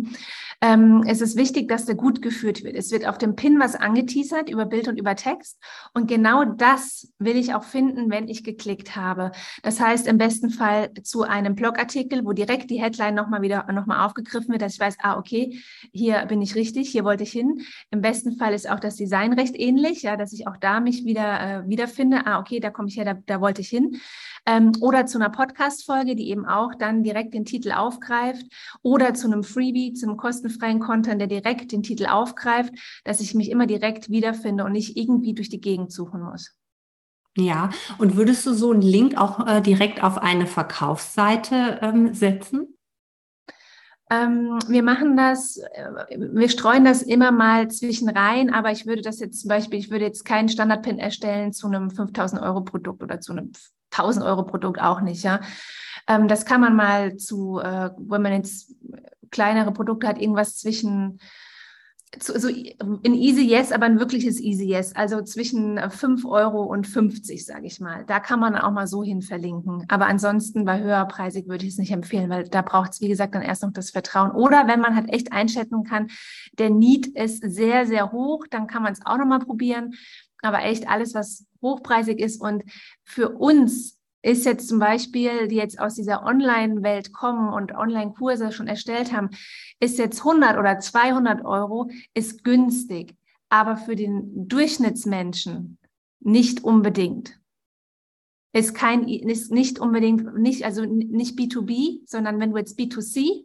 Ähm, es ist wichtig, dass der gut geführt wird. Es wird auf dem Pin was angeteasert über Bild und über Text und genau das will ich auch finden, wenn ich geklickt habe. Das heißt im besten Fall zu einem Blogartikel, wo direkt die Headline nochmal wieder nochmal aufgegriffen wird, dass ich weiß, ah okay, hier bin ich richtig, hier wollte ich hin. Im besten Fall ist auch das Design recht ähnlich, ja, dass ich auch da mich wieder äh, wiederfinde. Ah okay, da komme ich her, da, da da wollte ich hin. Ähm, oder zu einer Podcast-Folge, die eben auch dann direkt den Titel aufgreift. Oder zu einem Freebie, zu einem kostenfreien Content, der direkt den Titel aufgreift, dass ich mich immer direkt wiederfinde und nicht irgendwie durch die Gegend suchen muss. Ja, und würdest du so einen Link auch äh, direkt auf eine Verkaufsseite ähm, setzen? Ähm, wir machen das, äh, wir streuen das immer mal zwischen rein, aber ich würde das jetzt zum Beispiel, ich würde jetzt keinen Standard-Pin erstellen zu einem 5000 Euro Produkt oder zu einem 1000 Euro Produkt auch nicht, ja. Ähm, das kann man mal zu, äh, wenn man jetzt kleinere Produkte hat, irgendwas zwischen so in Easy Yes, aber ein wirkliches Easy Yes, also zwischen 5 Euro und 50, sage ich mal. Da kann man auch mal so hin verlinken. Aber ansonsten bei höherpreisig würde ich es nicht empfehlen, weil da braucht es, wie gesagt, dann erst noch das Vertrauen. Oder wenn man halt echt einschätzen kann, der Need ist sehr, sehr hoch, dann kann man es auch nochmal probieren. Aber echt alles, was hochpreisig ist und für uns ist jetzt zum Beispiel, die jetzt aus dieser Online-Welt kommen und Online-Kurse schon erstellt haben, ist jetzt 100 oder 200 Euro, ist günstig, aber für den Durchschnittsmenschen nicht unbedingt. Ist kein, ist nicht unbedingt, nicht, also nicht B2B, sondern wenn du jetzt B2C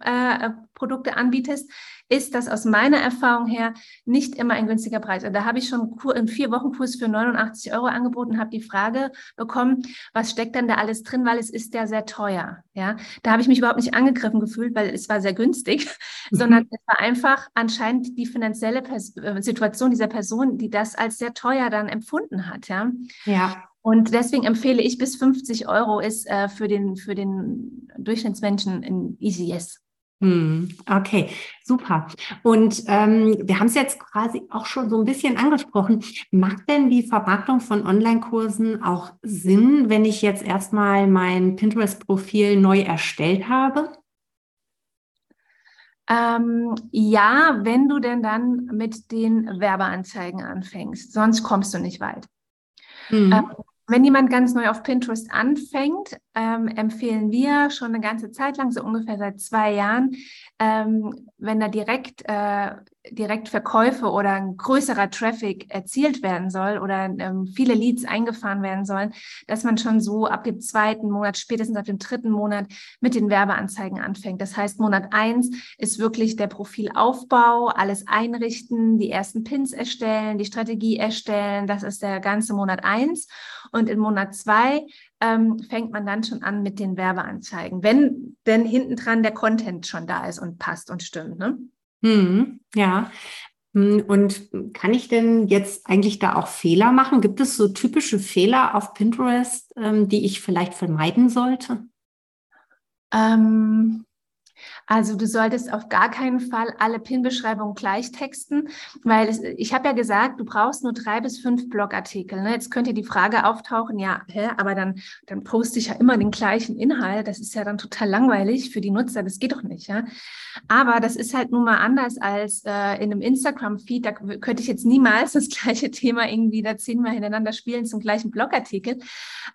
äh, Produkte anbietest, ist das aus meiner Erfahrung her nicht immer ein günstiger Preis. Und da habe ich schon einen vier Wochen Kurs für 89 Euro angeboten, habe die Frage bekommen, was steckt denn da alles drin, weil es ist ja sehr teuer. Ja, da habe ich mich überhaupt nicht angegriffen gefühlt, weil es war sehr günstig, mhm. sondern es war einfach anscheinend die finanzielle Pers äh, Situation dieser Person, die das als sehr teuer dann empfunden hat. Ja. Ja. Und deswegen empfehle ich bis 50 Euro ist äh, für den, für den Durchschnittsmenschen ein Easy Yes. Hm, okay, super. Und ähm, wir haben es jetzt quasi auch schon so ein bisschen angesprochen. Macht denn die Vermarktung von Online-Kursen auch Sinn, wenn ich jetzt erstmal mein Pinterest-Profil neu erstellt habe? Ähm, ja, wenn du denn dann mit den Werbeanzeigen anfängst. Sonst kommst du nicht weit. Mhm. Ähm, wenn jemand ganz neu auf Pinterest anfängt, ähm, empfehlen wir schon eine ganze Zeit lang, so ungefähr seit zwei Jahren, ähm, wenn da direkt, äh, direkt Verkäufe oder ein größerer Traffic erzielt werden soll oder ähm, viele Leads eingefahren werden sollen, dass man schon so ab dem zweiten Monat, spätestens ab dem dritten Monat mit den Werbeanzeigen anfängt. Das heißt, Monat eins ist wirklich der Profilaufbau, alles einrichten, die ersten Pins erstellen, die Strategie erstellen. Das ist der ganze Monat eins. Und in Monat zwei ähm, fängt man dann schon an mit den Werbeanzeigen, wenn denn hinten dran der Content schon da ist und passt und stimmt. Ne? Hm, ja. Hm, und kann ich denn jetzt eigentlich da auch Fehler machen? Gibt es so typische Fehler auf Pinterest, ähm, die ich vielleicht vermeiden sollte? Ähm, also du solltest auf gar keinen Fall alle PIN-Beschreibungen gleich texten, weil es, ich habe ja gesagt, du brauchst nur drei bis fünf Blogartikel. Ne? Jetzt könnte die Frage auftauchen, ja, hä, aber dann, dann poste ich ja immer den gleichen Inhalt. Das ist ja dann total langweilig für die Nutzer. Das geht doch nicht, ja. Aber das ist halt nun mal anders als äh, in einem Instagram-Feed. Da könnte ich jetzt niemals das gleiche Thema irgendwie da zehnmal hintereinander spielen zum gleichen Blogartikel.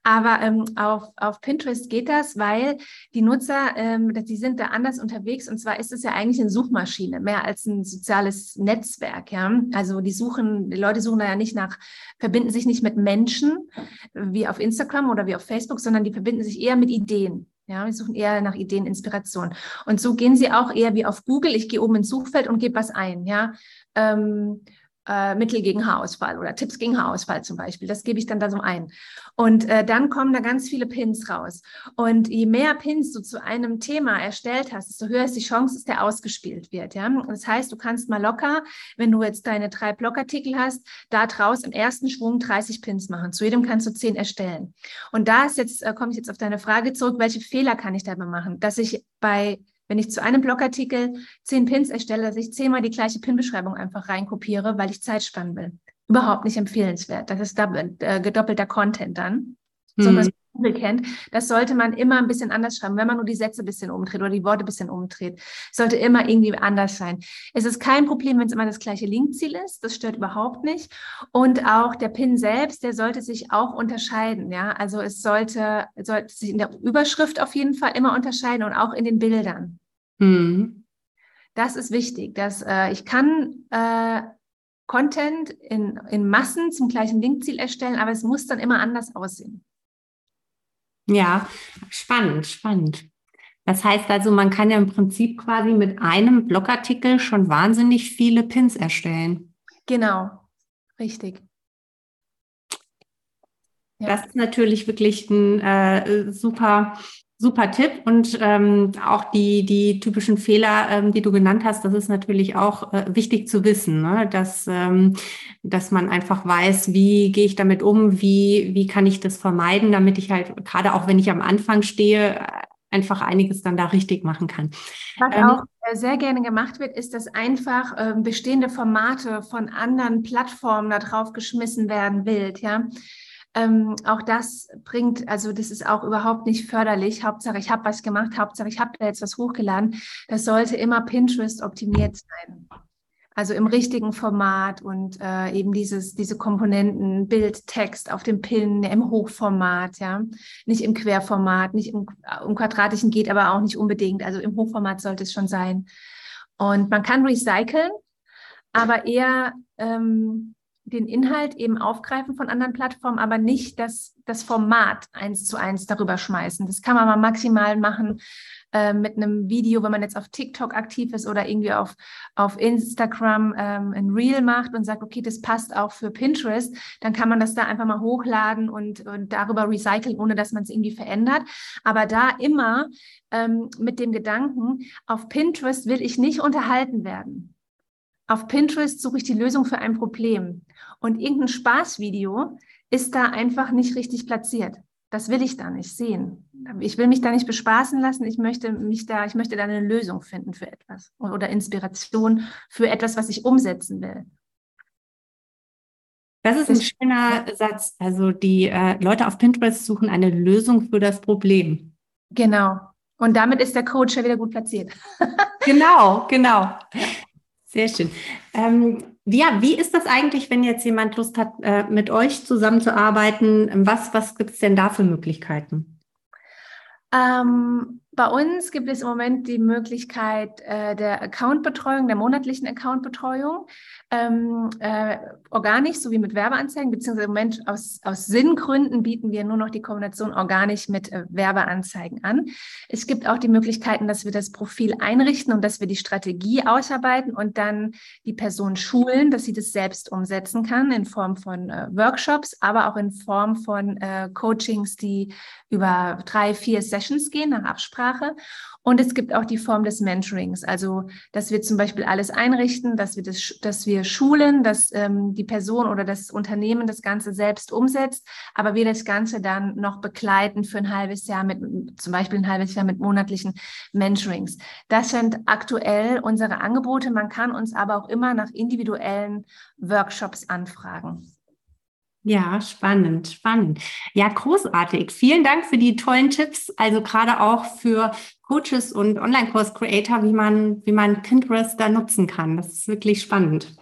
Aber ähm, auf, auf Pinterest geht das, weil die Nutzer, ähm, die sind da anders unterwegs. Und zwar ist es ja eigentlich eine Suchmaschine, mehr als ein soziales Netzwerk. Ja? Also die suchen, die Leute suchen da ja nicht nach, verbinden sich nicht mit Menschen wie auf Instagram oder wie auf Facebook, sondern die verbinden sich eher mit Ideen. Ja, wir suchen eher nach Ideen, Inspiration. Und so gehen sie auch eher wie auf Google. Ich gehe oben ins Suchfeld und gebe was ein. Ja, ähm, äh, Mittel gegen Haarausfall oder Tipps gegen Haarausfall zum Beispiel. Das gebe ich dann da so ein. Und äh, dann kommen da ganz viele Pins raus. Und je mehr Pins du zu einem Thema erstellt hast, desto höher ist die Chance, dass der ausgespielt wird. Ja? Das heißt, du kannst mal locker, wenn du jetzt deine drei Blogartikel hast, da draus im ersten Schwung 30 Pins machen. Zu jedem kannst du zehn erstellen. Und da ist jetzt, äh, komme ich jetzt auf deine Frage zurück, welche Fehler kann ich dabei machen? Dass ich bei wenn ich zu einem Blogartikel zehn Pins erstelle, dass ich zehnmal die gleiche Pin-Beschreibung einfach reinkopiere, weil ich Zeit sparen will. Überhaupt nicht empfehlenswert. Das ist äh, gedoppelter Content dann. So, was Google kennt, das sollte man immer ein bisschen anders schreiben, wenn man nur die Sätze ein bisschen umdreht oder die Worte ein bisschen umdreht. Sollte immer irgendwie anders sein. Es ist kein Problem, wenn es immer das gleiche Linkziel ist. Das stört überhaupt nicht. Und auch der Pin selbst, der sollte sich auch unterscheiden. Ja, also es sollte, sollte sich in der Überschrift auf jeden Fall immer unterscheiden und auch in den Bildern. Mhm. Das ist wichtig, dass äh, ich kann äh, Content in, in Massen zum gleichen Linkziel erstellen, aber es muss dann immer anders aussehen. Ja, spannend, spannend. Das heißt also, man kann ja im Prinzip quasi mit einem Blogartikel schon wahnsinnig viele Pins erstellen. Genau, richtig. Ja. Das ist natürlich wirklich ein äh, super, super Tipp. Und ähm, auch die, die typischen Fehler, ähm, die du genannt hast, das ist natürlich auch äh, wichtig zu wissen, ne? dass, ähm, dass man einfach weiß, wie gehe ich damit um, wie, wie kann ich das vermeiden, damit ich halt, gerade auch wenn ich am Anfang stehe, einfach einiges dann da richtig machen kann. Was ähm, auch äh, sehr gerne gemacht wird, ist, dass einfach äh, bestehende Formate von anderen Plattformen da drauf geschmissen werden wild, ja. Ähm, auch das bringt, also das ist auch überhaupt nicht förderlich. Hauptsache, ich habe was gemacht, Hauptsache, ich habe da jetzt was hochgeladen. Das sollte immer Pinterest optimiert sein. Also im richtigen Format und äh, eben dieses, diese Komponenten, Bild, Text auf dem Pin im Hochformat, ja. Nicht im Querformat, nicht im, im Quadratischen geht aber auch nicht unbedingt. Also im Hochformat sollte es schon sein. Und man kann recyceln, aber eher ähm, den Inhalt eben aufgreifen von anderen Plattformen, aber nicht das, das Format eins zu eins darüber schmeißen. Das kann man mal maximal machen äh, mit einem Video, wenn man jetzt auf TikTok aktiv ist oder irgendwie auf, auf Instagram ähm, ein Reel macht und sagt, okay, das passt auch für Pinterest, dann kann man das da einfach mal hochladen und, und darüber recyceln, ohne dass man es irgendwie verändert. Aber da immer ähm, mit dem Gedanken, auf Pinterest will ich nicht unterhalten werden. Auf Pinterest suche ich die Lösung für ein Problem. Und irgendein Spaßvideo ist da einfach nicht richtig platziert. Das will ich da nicht sehen. Ich will mich da nicht bespaßen lassen. Ich möchte mich da, ich möchte da eine Lösung finden für etwas oder Inspiration für etwas, was ich umsetzen will. Das ist ein schöner Satz. Also die äh, Leute auf Pinterest suchen eine Lösung für das Problem. Genau. Und damit ist der Coach ja wieder gut platziert. genau, genau. Sehr schön. Ähm, ja, wie ist das eigentlich, wenn jetzt jemand Lust hat, äh, mit euch zusammenzuarbeiten? Was, was gibt es denn da für Möglichkeiten? Ähm, bei uns gibt es im Moment die Möglichkeit äh, der Accountbetreuung, der monatlichen Accountbetreuung, ähm, äh, organisch sowie mit Werbeanzeigen, beziehungsweise im Moment aus, aus Sinngründen bieten wir nur noch die Kombination organisch mit äh, Werbeanzeigen an. Es gibt auch die Möglichkeiten, dass wir das Profil einrichten und dass wir die Strategie ausarbeiten und dann die Person schulen, dass sie das selbst umsetzen kann in Form von äh, Workshops, aber auch in Form von äh, Coachings, die über drei, vier Sessions gehen nach Absprache. Und es gibt auch die Form des Mentorings, also dass wir zum Beispiel alles einrichten, dass wir das, dass wir schulen, dass ähm, die Person oder das Unternehmen das Ganze selbst umsetzt, aber wir das Ganze dann noch begleiten für ein halbes Jahr mit, zum Beispiel ein halbes Jahr mit monatlichen Mentorings. Das sind aktuell unsere Angebote. Man kann uns aber auch immer nach individuellen Workshops anfragen. Ja, spannend, spannend. Ja, großartig. Vielen Dank für die tollen Tipps. Also gerade auch für Coaches und Online-Kurs-Creator, wie man, wie man Pinterest da nutzen kann. Das ist wirklich spannend.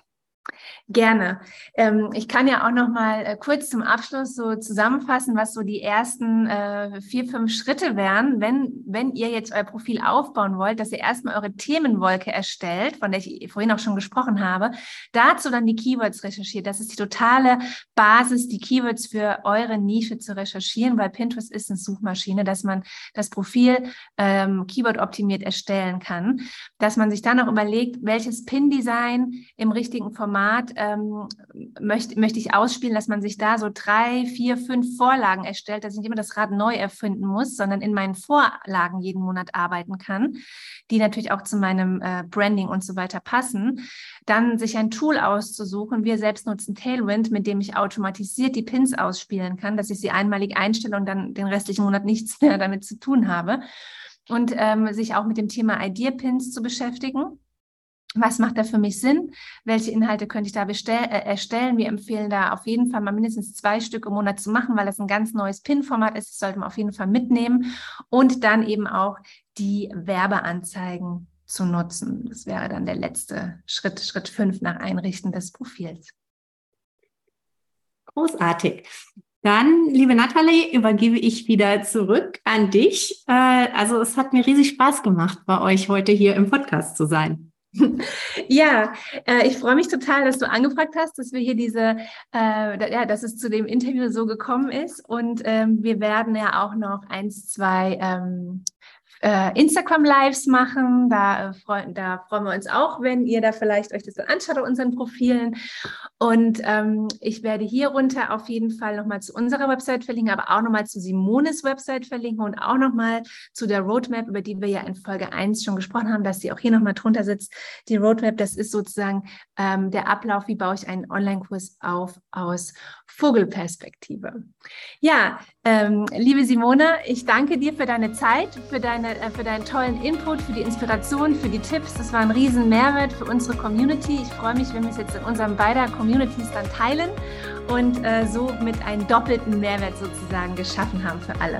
Gerne. Ähm, ich kann ja auch noch mal äh, kurz zum Abschluss so zusammenfassen, was so die ersten äh, vier, fünf Schritte wären, wenn, wenn ihr jetzt euer Profil aufbauen wollt, dass ihr erstmal eure Themenwolke erstellt, von der ich vorhin auch schon gesprochen habe, dazu dann die Keywords recherchiert. Das ist die totale Basis, die Keywords für eure Nische zu recherchieren, weil Pinterest ist eine Suchmaschine, dass man das Profil ähm, Keyword optimiert erstellen kann, dass man sich dann auch überlegt, welches Pin-Design im richtigen Format ähm, möchte, möchte ich ausspielen, dass man sich da so drei, vier, fünf Vorlagen erstellt, dass ich nicht immer das Rad neu erfinden muss, sondern in meinen Vorlagen jeden Monat arbeiten kann, die natürlich auch zu meinem äh, Branding und so weiter passen. Dann sich ein Tool auszusuchen. Wir selbst nutzen Tailwind, mit dem ich automatisiert die Pins ausspielen kann, dass ich sie einmalig einstelle und dann den restlichen Monat nichts mehr damit zu tun habe. Und ähm, sich auch mit dem Thema Idea-Pins zu beschäftigen was macht da für mich Sinn? Welche Inhalte könnte ich da bestell, äh, erstellen? Wir empfehlen da auf jeden Fall mal mindestens zwei Stück im Monat zu machen, weil das ein ganz neues PIN-Format ist. Das sollte man auf jeden Fall mitnehmen. Und dann eben auch die Werbeanzeigen zu nutzen. Das wäre dann der letzte Schritt, Schritt fünf nach Einrichten des Profils. Großartig. Dann, liebe Nathalie, übergebe ich wieder zurück an dich. Äh, also es hat mir riesig Spaß gemacht, bei euch heute hier im Podcast zu sein. Ja, äh, ich freue mich total, dass du angefragt hast, dass wir hier diese, äh, ja, dass es zu dem Interview so gekommen ist. Und ähm, wir werden ja auch noch eins, zwei ähm, äh, Instagram-Lives machen. Da, äh, freu, da freuen wir uns auch, wenn ihr da vielleicht euch das so anschaut auf unseren Profilen. Und ähm, ich werde hier runter auf jeden Fall nochmal zu unserer Website verlinken, aber auch nochmal zu Simones Website verlinken und auch nochmal zu der Roadmap, über die wir ja in Folge 1 schon gesprochen haben, dass sie auch hier nochmal drunter sitzt. Die Roadmap, das ist sozusagen ähm, der Ablauf, wie baue ich einen Online-Kurs auf aus Vogelperspektive. Ja, ähm, liebe Simone, ich danke dir für deine Zeit, für, deine, äh, für deinen tollen Input, für die Inspiration, für die Tipps. Das war ein riesen Mehrwert für unsere Community. Ich freue mich, wenn wir es jetzt in unseren beider Communities dann teilen und äh, so mit einem doppelten Mehrwert sozusagen geschaffen haben für alle.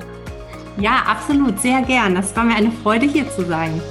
Ja, absolut, sehr gern. Das war mir eine Freude, hier zu sein.